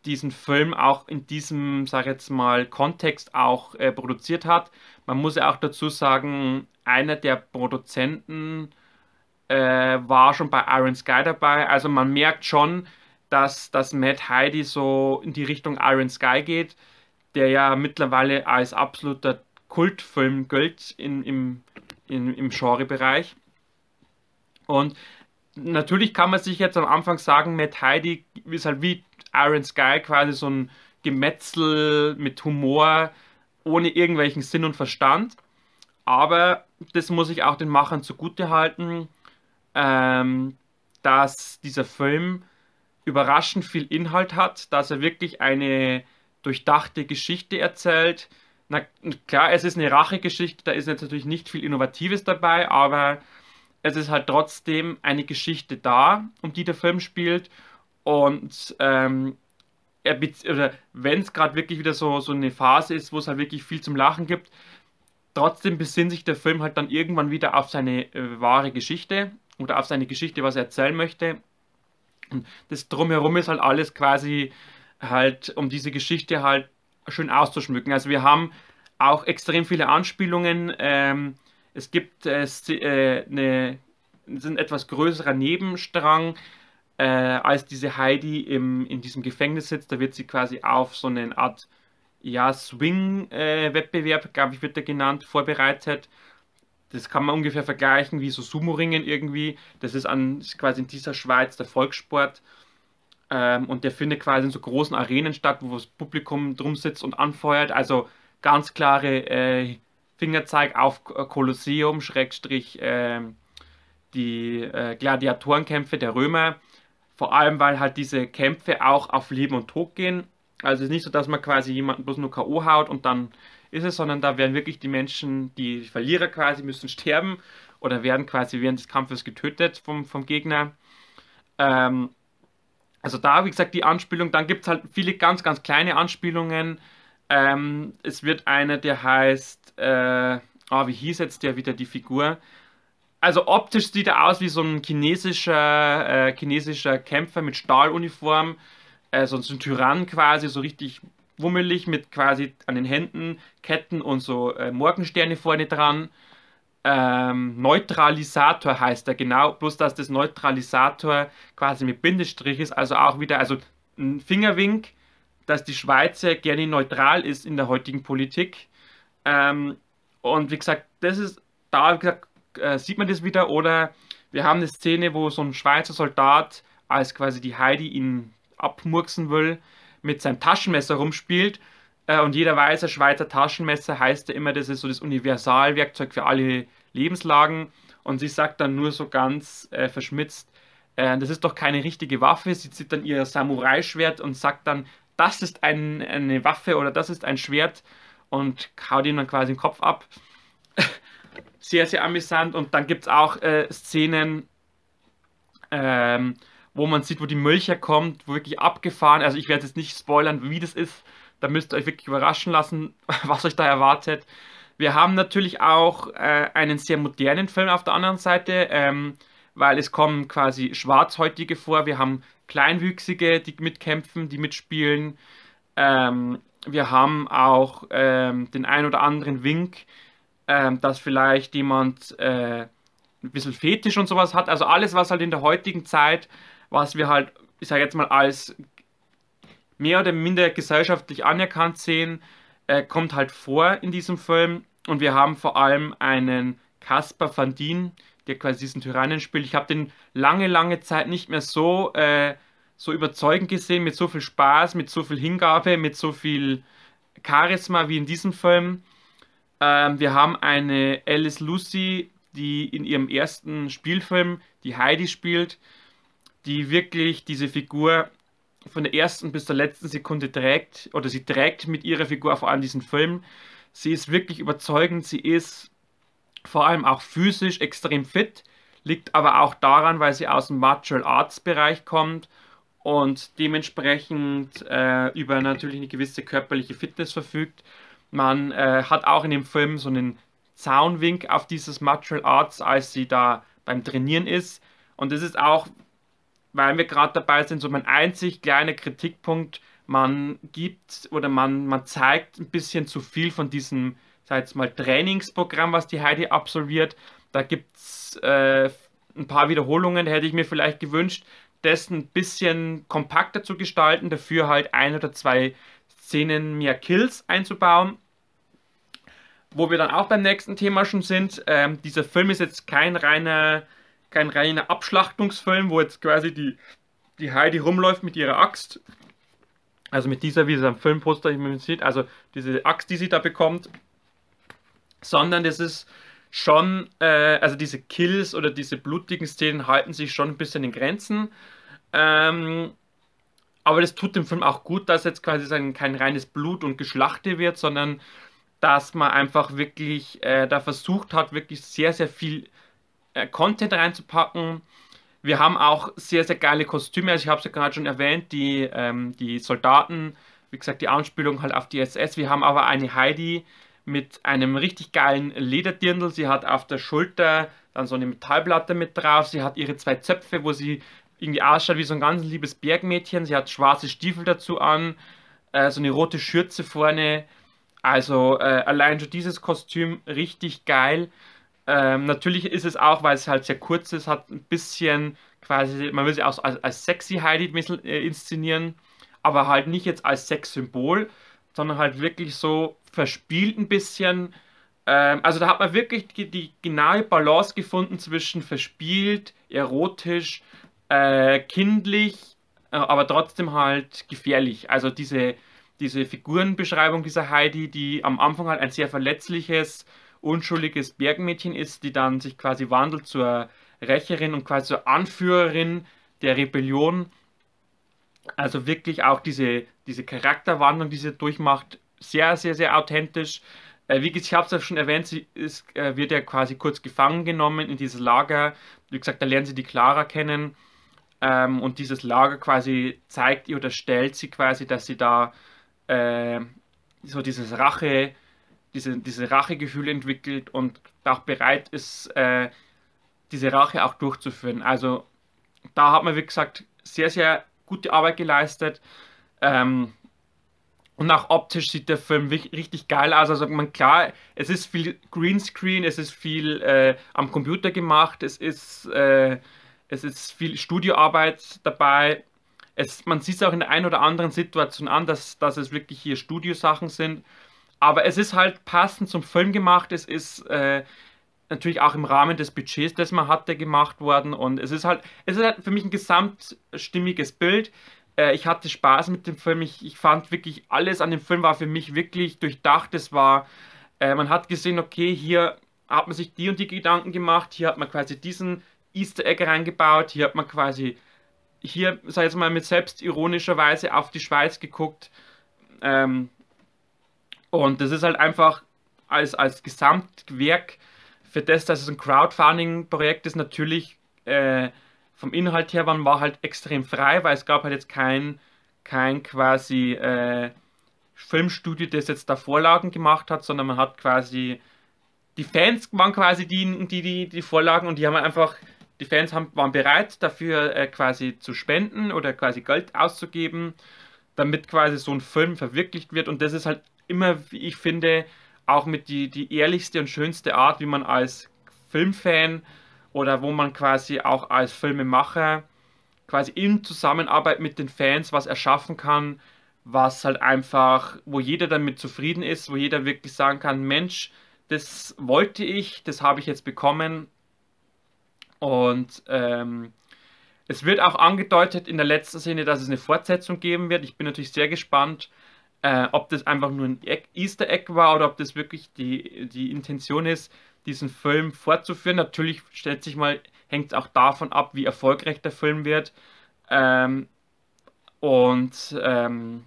diesen Film auch in diesem, sag ich jetzt mal, Kontext auch äh, produziert hat. Man muss ja auch dazu sagen, einer der Produzenten äh, war schon bei Iron Sky dabei. Also man merkt schon, dass, dass Matt Heidi so in die Richtung Iron Sky geht, der ja mittlerweile als absoluter Kultfilm gilt in, im, in, im Genrebereich. Und natürlich kann man sich jetzt am Anfang sagen, Matt Heidi ist halt wie Iron Sky quasi so ein Gemetzel mit Humor, ohne irgendwelchen Sinn und Verstand. Aber das muss ich auch den Machern zugute halten, ähm, dass dieser Film überraschend viel Inhalt hat, dass er wirklich eine durchdachte Geschichte erzählt, na klar, es ist eine Rachegeschichte, da ist jetzt natürlich nicht viel Innovatives dabei, aber es ist halt trotzdem eine Geschichte da, um die der Film spielt. Und ähm, wenn es gerade wirklich wieder so, so eine Phase ist, wo es halt wirklich viel zum Lachen gibt, trotzdem besinnt sich der Film halt dann irgendwann wieder auf seine äh, wahre Geschichte oder auf seine Geschichte, was er erzählen möchte. Und das drumherum ist halt alles quasi halt, um diese Geschichte halt schön auszuschmücken. Also wir haben auch extrem viele Anspielungen. Ähm, es gibt äh, äh, eine, ein etwas größerer Nebenstrang, äh, als diese Heidi im, in diesem Gefängnis sitzt. Da wird sie quasi auf so eine Art ja, Swing-Wettbewerb, äh, glaube ich, wird der genannt, vorbereitet. Das kann man ungefähr vergleichen wie so Sumo-Ringen irgendwie. Das ist, an, quasi in dieser Schweiz der Volkssport. Ähm, und der findet quasi in so großen Arenen statt, wo das Publikum drum sitzt und anfeuert. Also ganz klare äh, Fingerzeig auf Kolosseum, Schrägstrich äh, die äh, Gladiatorenkämpfe der Römer. Vor allem, weil halt diese Kämpfe auch auf Leben und Tod gehen. Also es ist nicht so, dass man quasi jemanden bloß nur K.O. haut und dann ist es, sondern da werden wirklich die Menschen, die Verlierer quasi, müssen sterben oder werden quasi während des Kampfes getötet vom, vom Gegner. Ähm, also da, wie gesagt, die Anspielung. Dann gibt es halt viele ganz, ganz kleine Anspielungen. Ähm, es wird einer, der heißt, äh, oh, wie hieß jetzt der wieder, die Figur? Also optisch sieht er aus wie so ein chinesischer, äh, chinesischer Kämpfer mit Stahluniform. Äh, so ein Tyrann quasi, so richtig wummelig mit quasi an den Händen Ketten und so äh, Morgensterne vorne dran. Ähm, Neutralisator heißt er genau, bloß dass das Neutralisator quasi mit Bindestrich ist, also auch wieder also ein Fingerwink, dass die Schweiz gerne neutral ist in der heutigen Politik. Ähm, und wie gesagt, das ist da gesagt, äh, sieht man das wieder oder wir haben eine Szene, wo so ein Schweizer Soldat als quasi die Heidi ihn abmurksen will mit seinem Taschenmesser rumspielt. Äh, und jeder weiß, ein Schweizer Taschenmesser heißt ja immer, das ist so das Universalwerkzeug für alle Lebenslagen. Und sie sagt dann nur so ganz äh, verschmitzt, äh, das ist doch keine richtige Waffe. Sie zieht dann ihr Samurai-Schwert und sagt dann, das ist ein, eine Waffe oder das ist ein Schwert und haut ihm dann quasi den Kopf ab. [LAUGHS] sehr, sehr amüsant. Und dann gibt es auch äh, Szenen, ähm, wo man sieht, wo die Milch herkommt, wo wirklich abgefahren, also ich werde jetzt nicht spoilern, wie das ist, da müsst ihr euch wirklich überraschen lassen, [LAUGHS] was euch da erwartet. Wir haben natürlich auch äh, einen sehr modernen Film auf der anderen Seite, ähm, weil es kommen quasi Schwarzhäutige vor, wir haben Kleinwüchsige, die mitkämpfen, die mitspielen. Ähm, wir haben auch ähm, den ein oder anderen Wink, ähm, dass vielleicht jemand äh, ein bisschen Fetisch und sowas hat. Also alles, was halt in der heutigen Zeit was wir halt, ich sage jetzt mal, als mehr oder minder gesellschaftlich anerkannt sehen, äh, kommt halt vor in diesem Film. Und wir haben vor allem einen Caspar van Dien, der quasi diesen Tyrannen spielt. Ich habe den lange, lange Zeit nicht mehr so, äh, so überzeugend gesehen, mit so viel Spaß, mit so viel Hingabe, mit so viel Charisma wie in diesem Film. Ähm, wir haben eine Alice Lucy, die in ihrem ersten Spielfilm die Heidi spielt die wirklich diese Figur von der ersten bis zur letzten Sekunde trägt, oder sie trägt mit ihrer Figur vor allem diesen Film. Sie ist wirklich überzeugend, sie ist vor allem auch physisch extrem fit, liegt aber auch daran, weil sie aus dem Martial Arts Bereich kommt und dementsprechend äh, über natürlich eine gewisse körperliche Fitness verfügt. Man äh, hat auch in dem Film so einen Zaunwink auf dieses Martial Arts, als sie da beim Trainieren ist. Und das ist auch weil wir gerade dabei sind, so mein einzig kleiner Kritikpunkt, man gibt oder man, man zeigt ein bisschen zu viel von diesem, sag jetzt mal, Trainingsprogramm, was die Heidi absolviert. Da gibt es äh, ein paar Wiederholungen, hätte ich mir vielleicht gewünscht, das ein bisschen kompakter zu gestalten, dafür halt ein oder zwei Szenen mehr Kills einzubauen. Wo wir dann auch beim nächsten Thema schon sind, ähm, dieser Film ist jetzt kein reiner kein reiner Abschlachtungsfilm, wo jetzt quasi die, die Heidi rumläuft mit ihrer Axt. Also mit dieser, wie es am Filmposter sieht, also diese Axt, die sie da bekommt. Sondern das ist schon, äh, also diese Kills oder diese blutigen Szenen halten sich schon ein bisschen in Grenzen. Ähm, aber das tut dem Film auch gut, dass jetzt quasi sagen, kein reines Blut und Geschlachte wird, sondern dass man einfach wirklich äh, da versucht hat, wirklich sehr, sehr viel äh, Content reinzupacken. Wir haben auch sehr, sehr geile Kostüme. Also ich habe es ja gerade schon erwähnt, die, ähm, die Soldaten, wie gesagt, die Anspielung halt auf die SS. Wir haben aber eine Heidi mit einem richtig geilen Lederdirndl. Sie hat auf der Schulter dann so eine Metallplatte mit drauf. Sie hat ihre zwei Zöpfe, wo sie irgendwie ausschaut wie so ein ganz liebes Bergmädchen. Sie hat schwarze Stiefel dazu an, äh, so eine rote Schürze vorne. Also äh, allein schon dieses Kostüm richtig geil. Ähm, natürlich ist es auch, weil es halt sehr kurz ist, hat ein bisschen quasi, man will sie auch als, als sexy Heidi äh, inszenieren, aber halt nicht jetzt als Sexsymbol, sondern halt wirklich so verspielt ein bisschen. Ähm, also da hat man wirklich die, die, genaue Balance gefunden zwischen verspielt, erotisch, äh, kindlich, äh, aber trotzdem halt gefährlich. Also diese, diese Figurenbeschreibung dieser Heidi, die am Anfang halt ein sehr verletzliches, unschuldiges Bergmädchen ist, die dann sich quasi wandelt zur Rächerin und quasi zur Anführerin der Rebellion. Also wirklich auch diese, diese Charakterwandlung, die sie durchmacht, sehr, sehr, sehr authentisch. Äh, wie gesagt, ich habe es ja schon erwähnt, sie ist, äh, wird ja quasi kurz gefangen genommen in dieses Lager. Wie gesagt, da lernen sie die Clara kennen. Ähm, und dieses Lager quasi zeigt ihr oder stellt sie quasi, dass sie da äh, so dieses Rache, diese, diese Rachegefühle entwickelt und auch bereit ist, äh, diese Rache auch durchzuführen. Also da hat man, wie gesagt, sehr, sehr gute Arbeit geleistet. Ähm, und auch optisch sieht der Film richtig geil aus. Also man klar, es ist viel Greenscreen, es ist viel äh, am Computer gemacht, es ist, äh, es ist viel Studioarbeit dabei. Es, man sieht es auch in der einen oder anderen Situation an, dass, dass es wirklich hier Studiosachen sind. Aber es ist halt passend zum Film gemacht. Es ist äh, natürlich auch im Rahmen des Budgets, das man hatte, gemacht worden. Und es ist halt, es ist halt für mich ein gesamtstimmiges Bild. Äh, ich hatte Spaß mit dem Film. Ich, ich fand wirklich, alles an dem Film war für mich wirklich durchdacht. Es war, äh, man hat gesehen, okay, hier hat man sich die und die Gedanken gemacht. Hier hat man quasi diesen Easter Egg reingebaut. Hier hat man quasi, hier, sag jetzt mal, mit selbstironischer Weise auf die Schweiz geguckt. Ähm, und das ist halt einfach als, als Gesamtwerk für das, dass es ein Crowdfunding-Projekt ist, natürlich äh, vom Inhalt her man war halt extrem frei, weil es gab halt jetzt kein, kein quasi äh, Filmstudio, das jetzt da Vorlagen gemacht hat, sondern man hat quasi die Fans waren quasi die, die, die, die Vorlagen und die haben halt einfach, die Fans haben, waren bereit dafür äh, quasi zu spenden oder quasi Geld auszugeben, damit quasi so ein Film verwirklicht wird. Und das ist halt immer, wie ich finde, auch mit die, die ehrlichste und schönste Art, wie man als Filmfan oder wo man quasi auch als Filmemacher quasi in Zusammenarbeit mit den Fans was erschaffen kann, was halt einfach, wo jeder damit zufrieden ist, wo jeder wirklich sagen kann, Mensch, das wollte ich, das habe ich jetzt bekommen. Und ähm, es wird auch angedeutet in der letzten Szene, dass es eine Fortsetzung geben wird. Ich bin natürlich sehr gespannt, äh, ob das einfach nur ein Easter Egg war oder ob das wirklich die, die Intention ist, diesen Film fortzuführen. Natürlich stellt sich mal, hängt es auch davon ab, wie erfolgreich der Film wird. Ähm, und ähm,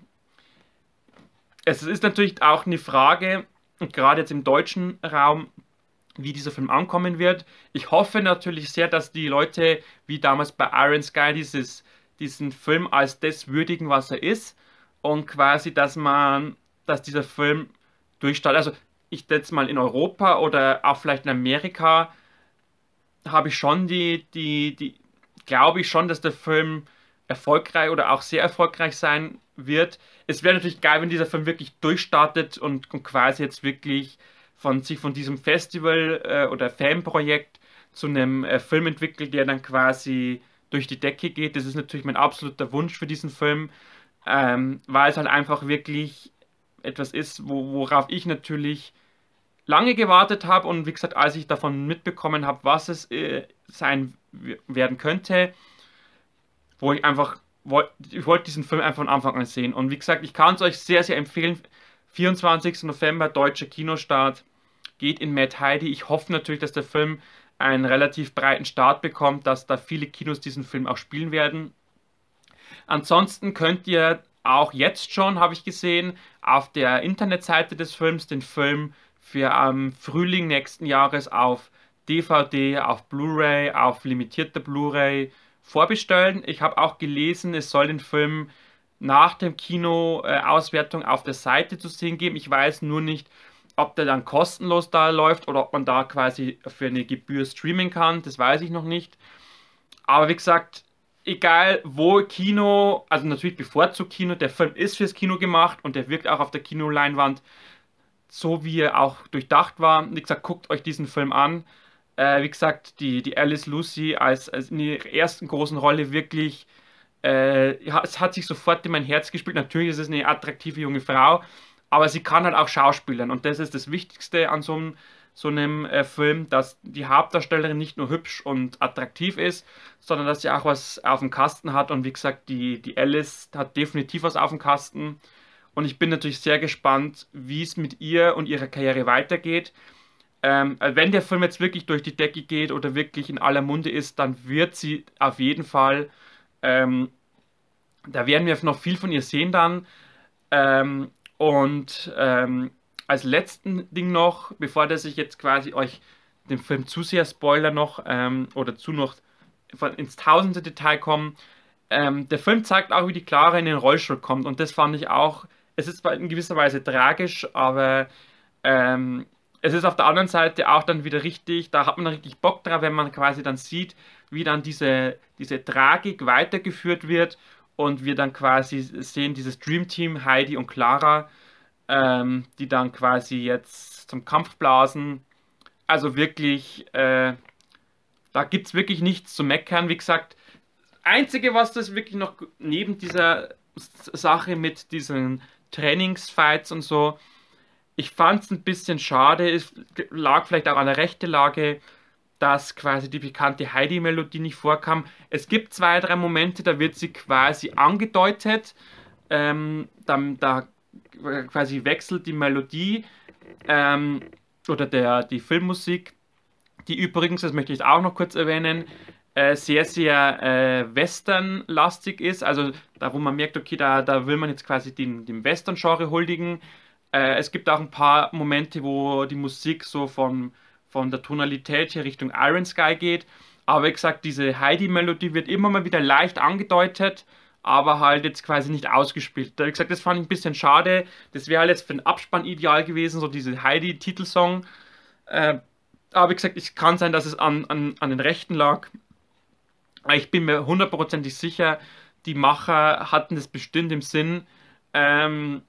es ist natürlich auch eine Frage, gerade jetzt im deutschen Raum, wie dieser Film ankommen wird. Ich hoffe natürlich sehr, dass die Leute, wie damals bei Iron Sky, dieses, diesen Film als das würdigen, was er ist und quasi, dass man, dass dieser Film durchstartet. Also ich jetzt mal in Europa oder auch vielleicht in Amerika habe ich schon die, die, die, glaube ich schon, dass der Film erfolgreich oder auch sehr erfolgreich sein wird. Es wäre natürlich geil, wenn dieser Film wirklich durchstartet und, und quasi jetzt wirklich von sich von diesem Festival äh, oder Fanprojekt zu einem äh, Film entwickelt, der dann quasi durch die Decke geht. Das ist natürlich mein absoluter Wunsch für diesen Film ähm, weil es halt einfach wirklich etwas ist, wo, worauf ich natürlich lange gewartet habe und wie gesagt, als ich davon mitbekommen habe, was es äh, sein werden könnte, wo ich einfach, ich wollte diesen Film einfach von Anfang an sehen und wie gesagt, ich kann es euch sehr, sehr empfehlen, 24. November, deutscher Kinostart, geht in Mad Heidi. Ich hoffe natürlich, dass der Film einen relativ breiten Start bekommt, dass da viele Kinos diesen Film auch spielen werden. Ansonsten könnt ihr auch jetzt schon, habe ich gesehen, auf der Internetseite des Films den Film für am Frühling nächsten Jahres auf DVD, auf Blu-ray, auf limitierte Blu-ray vorbestellen. Ich habe auch gelesen, es soll den Film nach dem Kino-Auswertung auf der Seite zu sehen geben. Ich weiß nur nicht, ob der dann kostenlos da läuft oder ob man da quasi für eine Gebühr streamen kann, das weiß ich noch nicht. Aber wie gesagt, egal wo Kino, also natürlich bevorzugt Kino, der Film ist fürs Kino gemacht und der wirkt auch auf der Kinoleinwand so, wie er auch durchdacht war. Wie gesagt, guckt euch diesen Film an. Äh, wie gesagt, die, die Alice Lucy als, als in ihrer ersten großen Rolle wirklich, äh, es hat sich sofort in mein Herz gespielt. Natürlich ist es eine attraktive junge Frau, aber sie kann halt auch schauspielern und das ist das Wichtigste an so einem, so einem äh, Film, dass die Hauptdarstellerin nicht nur hübsch und attraktiv ist, sondern dass sie auch was auf dem Kasten hat und wie gesagt, die, die Alice hat definitiv was auf dem Kasten und ich bin natürlich sehr gespannt, wie es mit ihr und ihrer Karriere weitergeht. Ähm, wenn der Film jetzt wirklich durch die Decke geht oder wirklich in aller Munde ist, dann wird sie auf jeden Fall, ähm, da werden wir noch viel von ihr sehen dann. Ähm, und ähm, als letzten Ding noch, bevor dass ich jetzt quasi euch den Film zu sehr spoiler noch ähm, oder zu noch ins tausendste Detail kommen, ähm, der Film zeigt auch, wie die Clara in den Rollstuhl kommt und das fand ich auch, es ist in gewisser Weise tragisch, aber ähm, es ist auf der anderen Seite auch dann wieder richtig, da hat man richtig Bock drauf, wenn man quasi dann sieht, wie dann diese, diese Tragik weitergeführt wird und wir dann quasi sehen, dieses Dream Team, Heidi und Clara, ähm, die dann quasi jetzt zum Kampf blasen. Also wirklich, äh, da gibt es wirklich nichts zu meckern. Wie gesagt, Einzige, was das wirklich noch neben dieser Sache mit diesen Trainingsfights und so, ich fand es ein bisschen schade, es lag vielleicht auch an der rechten Lage, dass quasi die bekannte Heidi-Melodie nicht vorkam. Es gibt zwei, drei Momente, da wird sie quasi angedeutet, ähm, dann, da quasi wechselt die Melodie ähm, oder der, die Filmmusik, die übrigens, das möchte ich auch noch kurz erwähnen, äh, sehr, sehr äh, westernlastig ist. Also da, wo man merkt, okay, da, da will man jetzt quasi den, dem Western-Genre huldigen. Äh, es gibt auch ein paar Momente, wo die Musik so von, von der Tonalität hier Richtung Iron Sky geht. Aber wie gesagt, diese Heidi-Melodie wird immer mal wieder leicht angedeutet, aber halt jetzt quasi nicht ausgespielt. Wie gesagt, das fand ich ein bisschen schade. Das wäre halt jetzt für den Abspann ideal gewesen, so diese Heidi-Titelsong. Äh, aber wie gesagt, es kann sein, dass es an, an, an den Rechten lag. Aber ich bin mir hundertprozentig sicher, die Macher hatten es bestimmt im Sinn, ähm,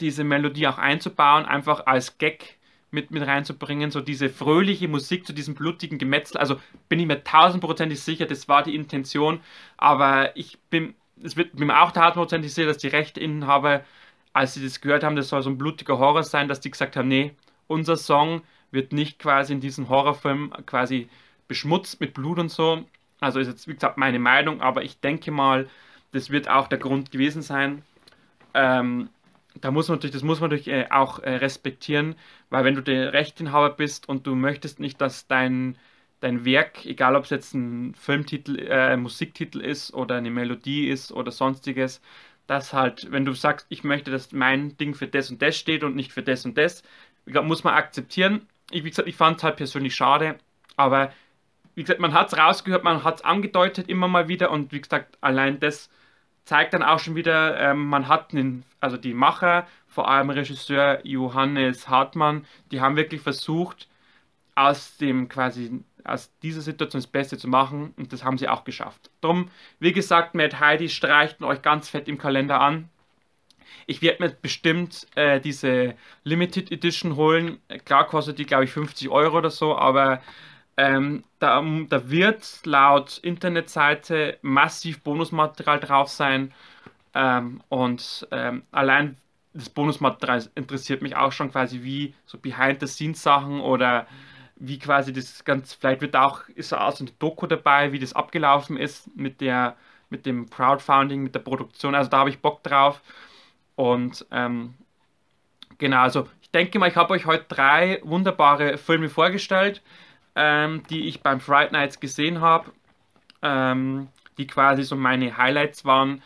diese Melodie auch einzubauen, einfach als Gag mit, mit reinzubringen, so diese fröhliche Musik zu diesem blutigen Gemetzel. Also bin ich mir tausendprozentig sicher, das war die Intention, aber ich bin, es wird mir auch tausendprozentig sicher, dass die Rechteinhaber, als sie das gehört haben, das soll so ein blutiger Horror sein, dass die gesagt haben, nee, unser Song wird nicht quasi in diesem Horrorfilm quasi beschmutzt mit Blut und so. Also ist jetzt, wie gesagt, meine Meinung, aber ich denke mal, das wird auch der Grund gewesen sein. Ähm, da muss man natürlich, das muss man natürlich äh, auch äh, respektieren, weil wenn du der Rechteinhaber bist und du möchtest nicht, dass dein, dein Werk, egal ob es jetzt ein Filmtitel, äh, Musiktitel ist oder eine Melodie ist oder sonstiges, dass halt, wenn du sagst, ich möchte, dass mein Ding für das und das steht und nicht für das und das, muss man akzeptieren. Ich, wie gesagt, ich fand es halt persönlich schade, aber wie gesagt, man hat es rausgehört, man hat es angedeutet immer mal wieder und wie gesagt, allein das zeigt dann auch schon wieder, ähm, man hat einen, also die Macher, vor allem Regisseur Johannes Hartmann, die haben wirklich versucht, aus dem quasi aus dieser Situation das Beste zu machen und das haben sie auch geschafft. Drum, wie gesagt, Mad Heidi streicht euch ganz fett im Kalender an. Ich werde mir bestimmt äh, diese Limited Edition holen. Klar kostet die, glaube ich, 50 Euro oder so, aber ähm, da, da, wird laut Internetseite massiv Bonusmaterial drauf sein. Ähm, und ähm, allein das Bonusmaterial interessiert mich auch schon quasi wie so Behind-the-Scenes-Sachen oder wie quasi das ganz, vielleicht wird auch, ist auch so eine Doku dabei, wie das abgelaufen ist mit der, mit dem Crowdfunding, mit der Produktion. Also da habe ich Bock drauf. Und ähm, genau, also ich denke mal, ich habe euch heute drei wunderbare Filme vorgestellt ähm, die ich beim Fright Nights gesehen habe, ähm, die quasi so meine Highlights waren.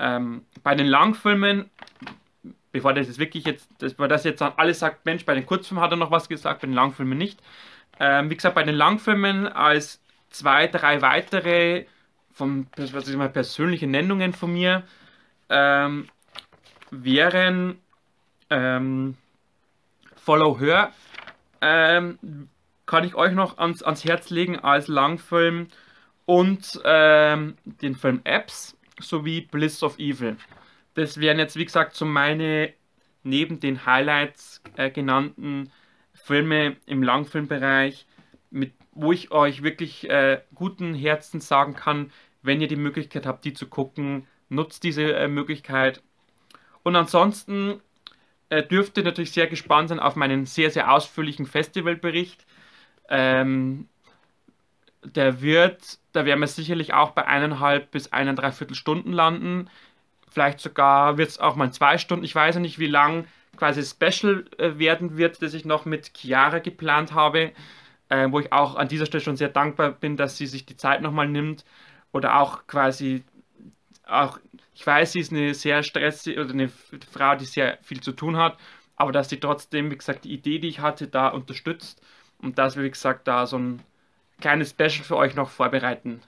Ähm, bei den Langfilmen, bevor das jetzt wirklich jetzt, dass man das jetzt dann alles sagt, Mensch, bei den Kurzfilmen hat er noch was gesagt, bei den Langfilmen nicht. Ähm, wie gesagt, bei den Langfilmen als zwei, drei weitere von was ich mal, persönliche Nennungen von mir ähm, wären ähm, Follow Her ähm, kann ich euch noch ans, ans Herz legen als Langfilm und ähm, den Film Apps sowie Bliss of Evil. Das wären jetzt, wie gesagt, so meine neben den Highlights äh, genannten Filme im Langfilmbereich, mit, wo ich euch wirklich äh, guten Herzens sagen kann, wenn ihr die Möglichkeit habt, die zu gucken, nutzt diese äh, Möglichkeit. Und ansonsten äh, dürft ihr natürlich sehr gespannt sein auf meinen sehr, sehr ausführlichen Festivalbericht. Ähm, der wird, da werden wir sicherlich auch bei eineinhalb bis eineinhalb Stunden landen. Vielleicht sogar wird es auch mal zwei Stunden. Ich weiß ja nicht, wie lang quasi Special äh, werden wird, das ich noch mit Chiara geplant habe. Äh, wo ich auch an dieser Stelle schon sehr dankbar bin, dass sie sich die Zeit nochmal nimmt. Oder auch quasi, auch, ich weiß, sie ist eine sehr stressige oder eine Frau, die sehr viel zu tun hat, aber dass sie trotzdem, wie gesagt, die Idee, die ich hatte, da unterstützt und dass wir, wie gesagt, da so ein kleines Special für euch noch vorbereiten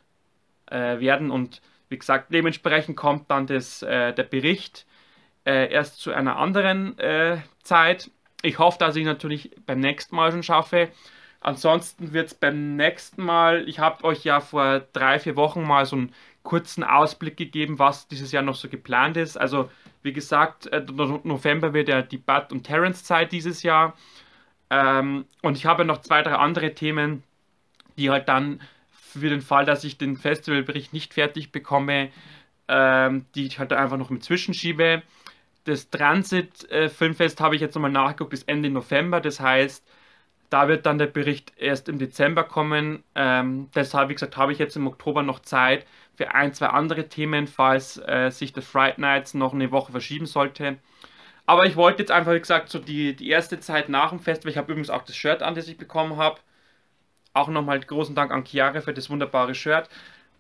äh, werden und wie gesagt, dementsprechend kommt dann das, äh, der Bericht äh, erst zu einer anderen äh, Zeit. Ich hoffe, dass ich natürlich beim nächsten Mal schon schaffe. Ansonsten wird es beim nächsten Mal, ich habe euch ja vor drei, vier Wochen mal so einen kurzen Ausblick gegeben, was dieses Jahr noch so geplant ist. Also wie gesagt, äh, November wird ja die Bud und Terrence Zeit dieses Jahr. Ähm, und ich habe noch zwei, drei andere Themen, die halt dann für den Fall, dass ich den Festivalbericht nicht fertig bekomme, ähm, die ich halt einfach noch mit zwischenschiebe. Das Transit äh, Filmfest habe ich jetzt nochmal nachgeguckt, bis Ende November. Das heißt, da wird dann der Bericht erst im Dezember kommen. Ähm, deshalb, wie gesagt, habe ich jetzt im Oktober noch Zeit für ein, zwei andere Themen, falls äh, sich das Fright Nights noch eine Woche verschieben sollte. Aber ich wollte jetzt einfach, wie gesagt, so die, die erste Zeit nach dem Festival. Ich habe übrigens auch das Shirt an, das ich bekommen habe auch nochmal großen Dank an Chiara für das wunderbare Shirt,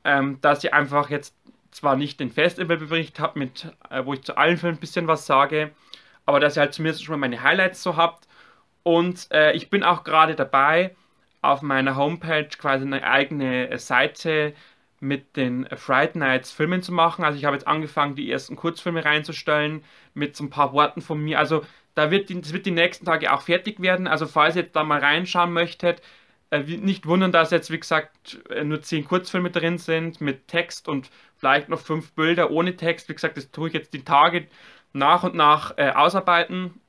ähm, dass ihr einfach jetzt zwar nicht den Festivalbericht habt, mit, äh, wo ich zu allen Filmen ein bisschen was sage, aber dass ihr halt zumindest schon mal meine Highlights so habt. Und äh, ich bin auch gerade dabei, auf meiner Homepage quasi eine eigene äh, Seite mit den Friday Nights Filmen zu machen. Also ich habe jetzt angefangen, die ersten Kurzfilme reinzustellen mit so ein paar Worten von mir. Also da wird die, das wird die nächsten Tage auch fertig werden. Also falls ihr jetzt da mal reinschauen möchtet, nicht wundern, dass jetzt, wie gesagt, äh, nur zehn Kurzfilme drin sind mit Text und vielleicht noch fünf Bilder ohne Text. Wie gesagt, das tue ich jetzt die Tage nach und nach äh, ausarbeiten.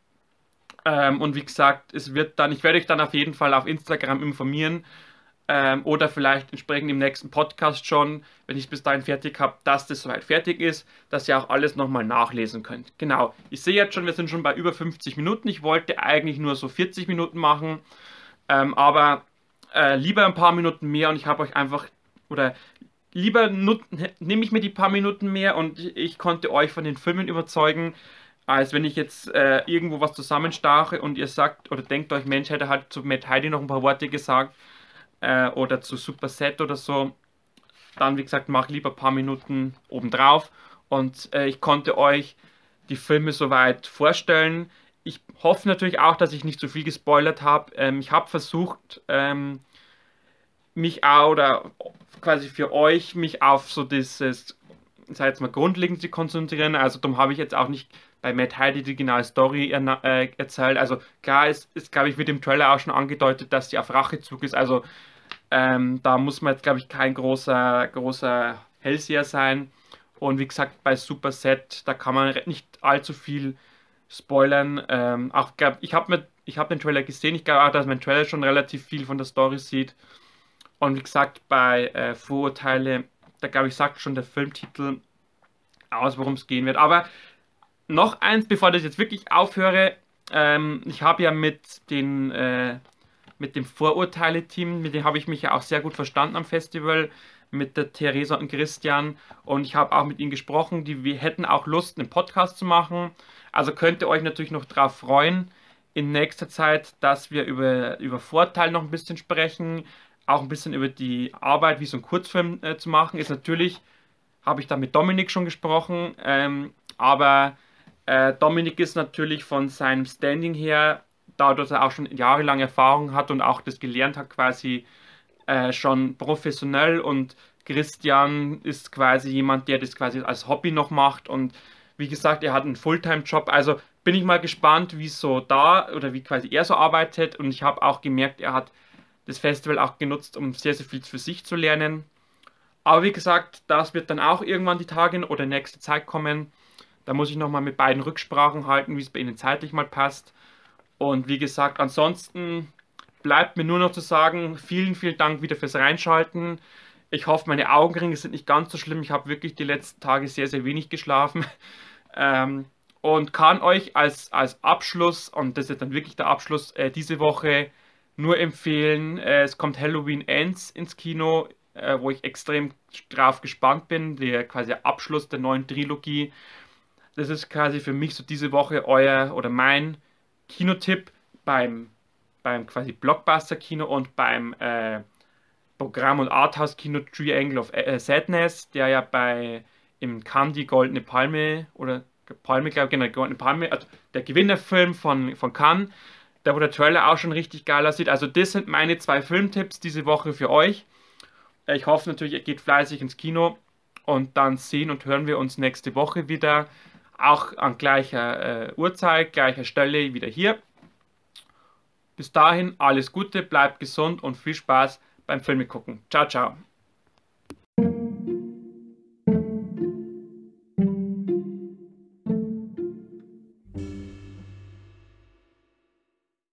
Ähm, und wie gesagt, es wird dann, ich werde euch dann auf jeden Fall auf Instagram informieren ähm, oder vielleicht entsprechend im nächsten Podcast schon, wenn ich bis dahin fertig habe, dass das soweit fertig ist, dass ihr auch alles nochmal nachlesen könnt. Genau, ich sehe jetzt schon, wir sind schon bei über 50 Minuten. Ich wollte eigentlich nur so 40 Minuten machen, ähm, aber äh, lieber ein paar Minuten mehr und ich habe euch einfach, oder lieber nehme ich mir die paar Minuten mehr und ich konnte euch von den Filmen überzeugen, als wenn ich jetzt äh, irgendwo was zusammenstache und ihr sagt oder denkt euch, Mensch, hätte halt zu Matt Heidi noch ein paar Worte gesagt äh, oder zu Super Set oder so. Dann, wie gesagt, mache lieber ein paar Minuten obendrauf und äh, ich konnte euch die Filme soweit vorstellen. Ich hoffe natürlich auch, dass ich nicht zu viel gespoilert habe. Ähm, ich habe versucht, ähm, mich auch oder quasi für euch mich auf so dieses, sag jetzt mal, grundlegend zu konzentrieren. Also darum habe ich jetzt auch nicht bei Matt Heidi die genaue Story äh, erzählt. Also klar ist, ist glaube ich, wird im Trailer auch schon angedeutet, dass sie auf Rachezug ist. Also ähm, da muss man jetzt, glaube ich, kein großer, großer Hellseher sein. Und wie gesagt, bei Super Set, da kann man nicht allzu viel spoilern. Ähm, auch glaub, ich habe hab den Trailer gesehen. Ich glaube auch, dass mein Trailer schon relativ viel von der Story sieht. Und wie gesagt, bei äh, Vorurteile, da glaube ich, sagt schon der Filmtitel aus, worum es gehen wird. Aber noch eins, bevor ich jetzt wirklich aufhöre. Ähm, ich habe ja mit den äh, mit dem Vorurteile-Team, mit dem habe ich mich ja auch sehr gut verstanden am Festival, mit der Theresa und Christian. Und ich habe auch mit ihnen gesprochen, die wir hätten auch Lust, einen Podcast zu machen. Also könnt ihr euch natürlich noch darauf freuen, in nächster Zeit, dass wir über, über Vorteile noch ein bisschen sprechen, auch ein bisschen über die Arbeit, wie so ein Kurzfilm äh, zu machen, ist natürlich, habe ich da mit Dominik schon gesprochen, ähm, aber äh, Dominik ist natürlich von seinem Standing her, dadurch, dass er auch schon jahrelang Erfahrung hat und auch das gelernt hat, quasi äh, schon professionell. Und Christian ist quasi jemand, der das quasi als Hobby noch macht. Und wie gesagt, er hat einen Fulltime-Job, also bin ich mal gespannt, wie so da oder wie quasi er so arbeitet. Und ich habe auch gemerkt, er hat das Festival auch genutzt, um sehr, sehr viel für sich zu lernen. Aber wie gesagt, das wird dann auch irgendwann die Tage oder nächste Zeit kommen. Da muss ich nochmal mit beiden Rücksprachen halten, wie es bei ihnen zeitlich mal passt. Und wie gesagt, ansonsten bleibt mir nur noch zu sagen, vielen, vielen Dank wieder fürs Reinschalten. Ich hoffe, meine Augenringe sind nicht ganz so schlimm. Ich habe wirklich die letzten Tage sehr, sehr wenig geschlafen. [LAUGHS] Ähm, und kann euch als, als Abschluss, und das ist dann wirklich der Abschluss äh, diese Woche, nur empfehlen. Äh, es kommt Halloween Ends ins Kino, äh, wo ich extrem drauf gespannt bin. Der quasi Abschluss der neuen Trilogie. Das ist quasi für mich so diese Woche euer oder mein Kinotipp beim, beim quasi Blockbuster-Kino und beim äh, Programm- und Arthouse-Kino Triangle of äh, Sadness, der ja bei im Candy Goldene Palme oder Palme, glaube ich, genau, Goldene Palme, also der Gewinnerfilm von, von Cannes, da wo der Trailer auch schon richtig geil aussieht. Also das sind meine zwei Filmtipps diese Woche für euch. Ich hoffe natürlich, ihr geht fleißig ins Kino und dann sehen und hören wir uns nächste Woche wieder. Auch an gleicher äh, Uhrzeit, gleicher Stelle wieder hier. Bis dahin alles Gute, bleibt gesund und viel Spaß beim Filme gucken. Ciao, ciao.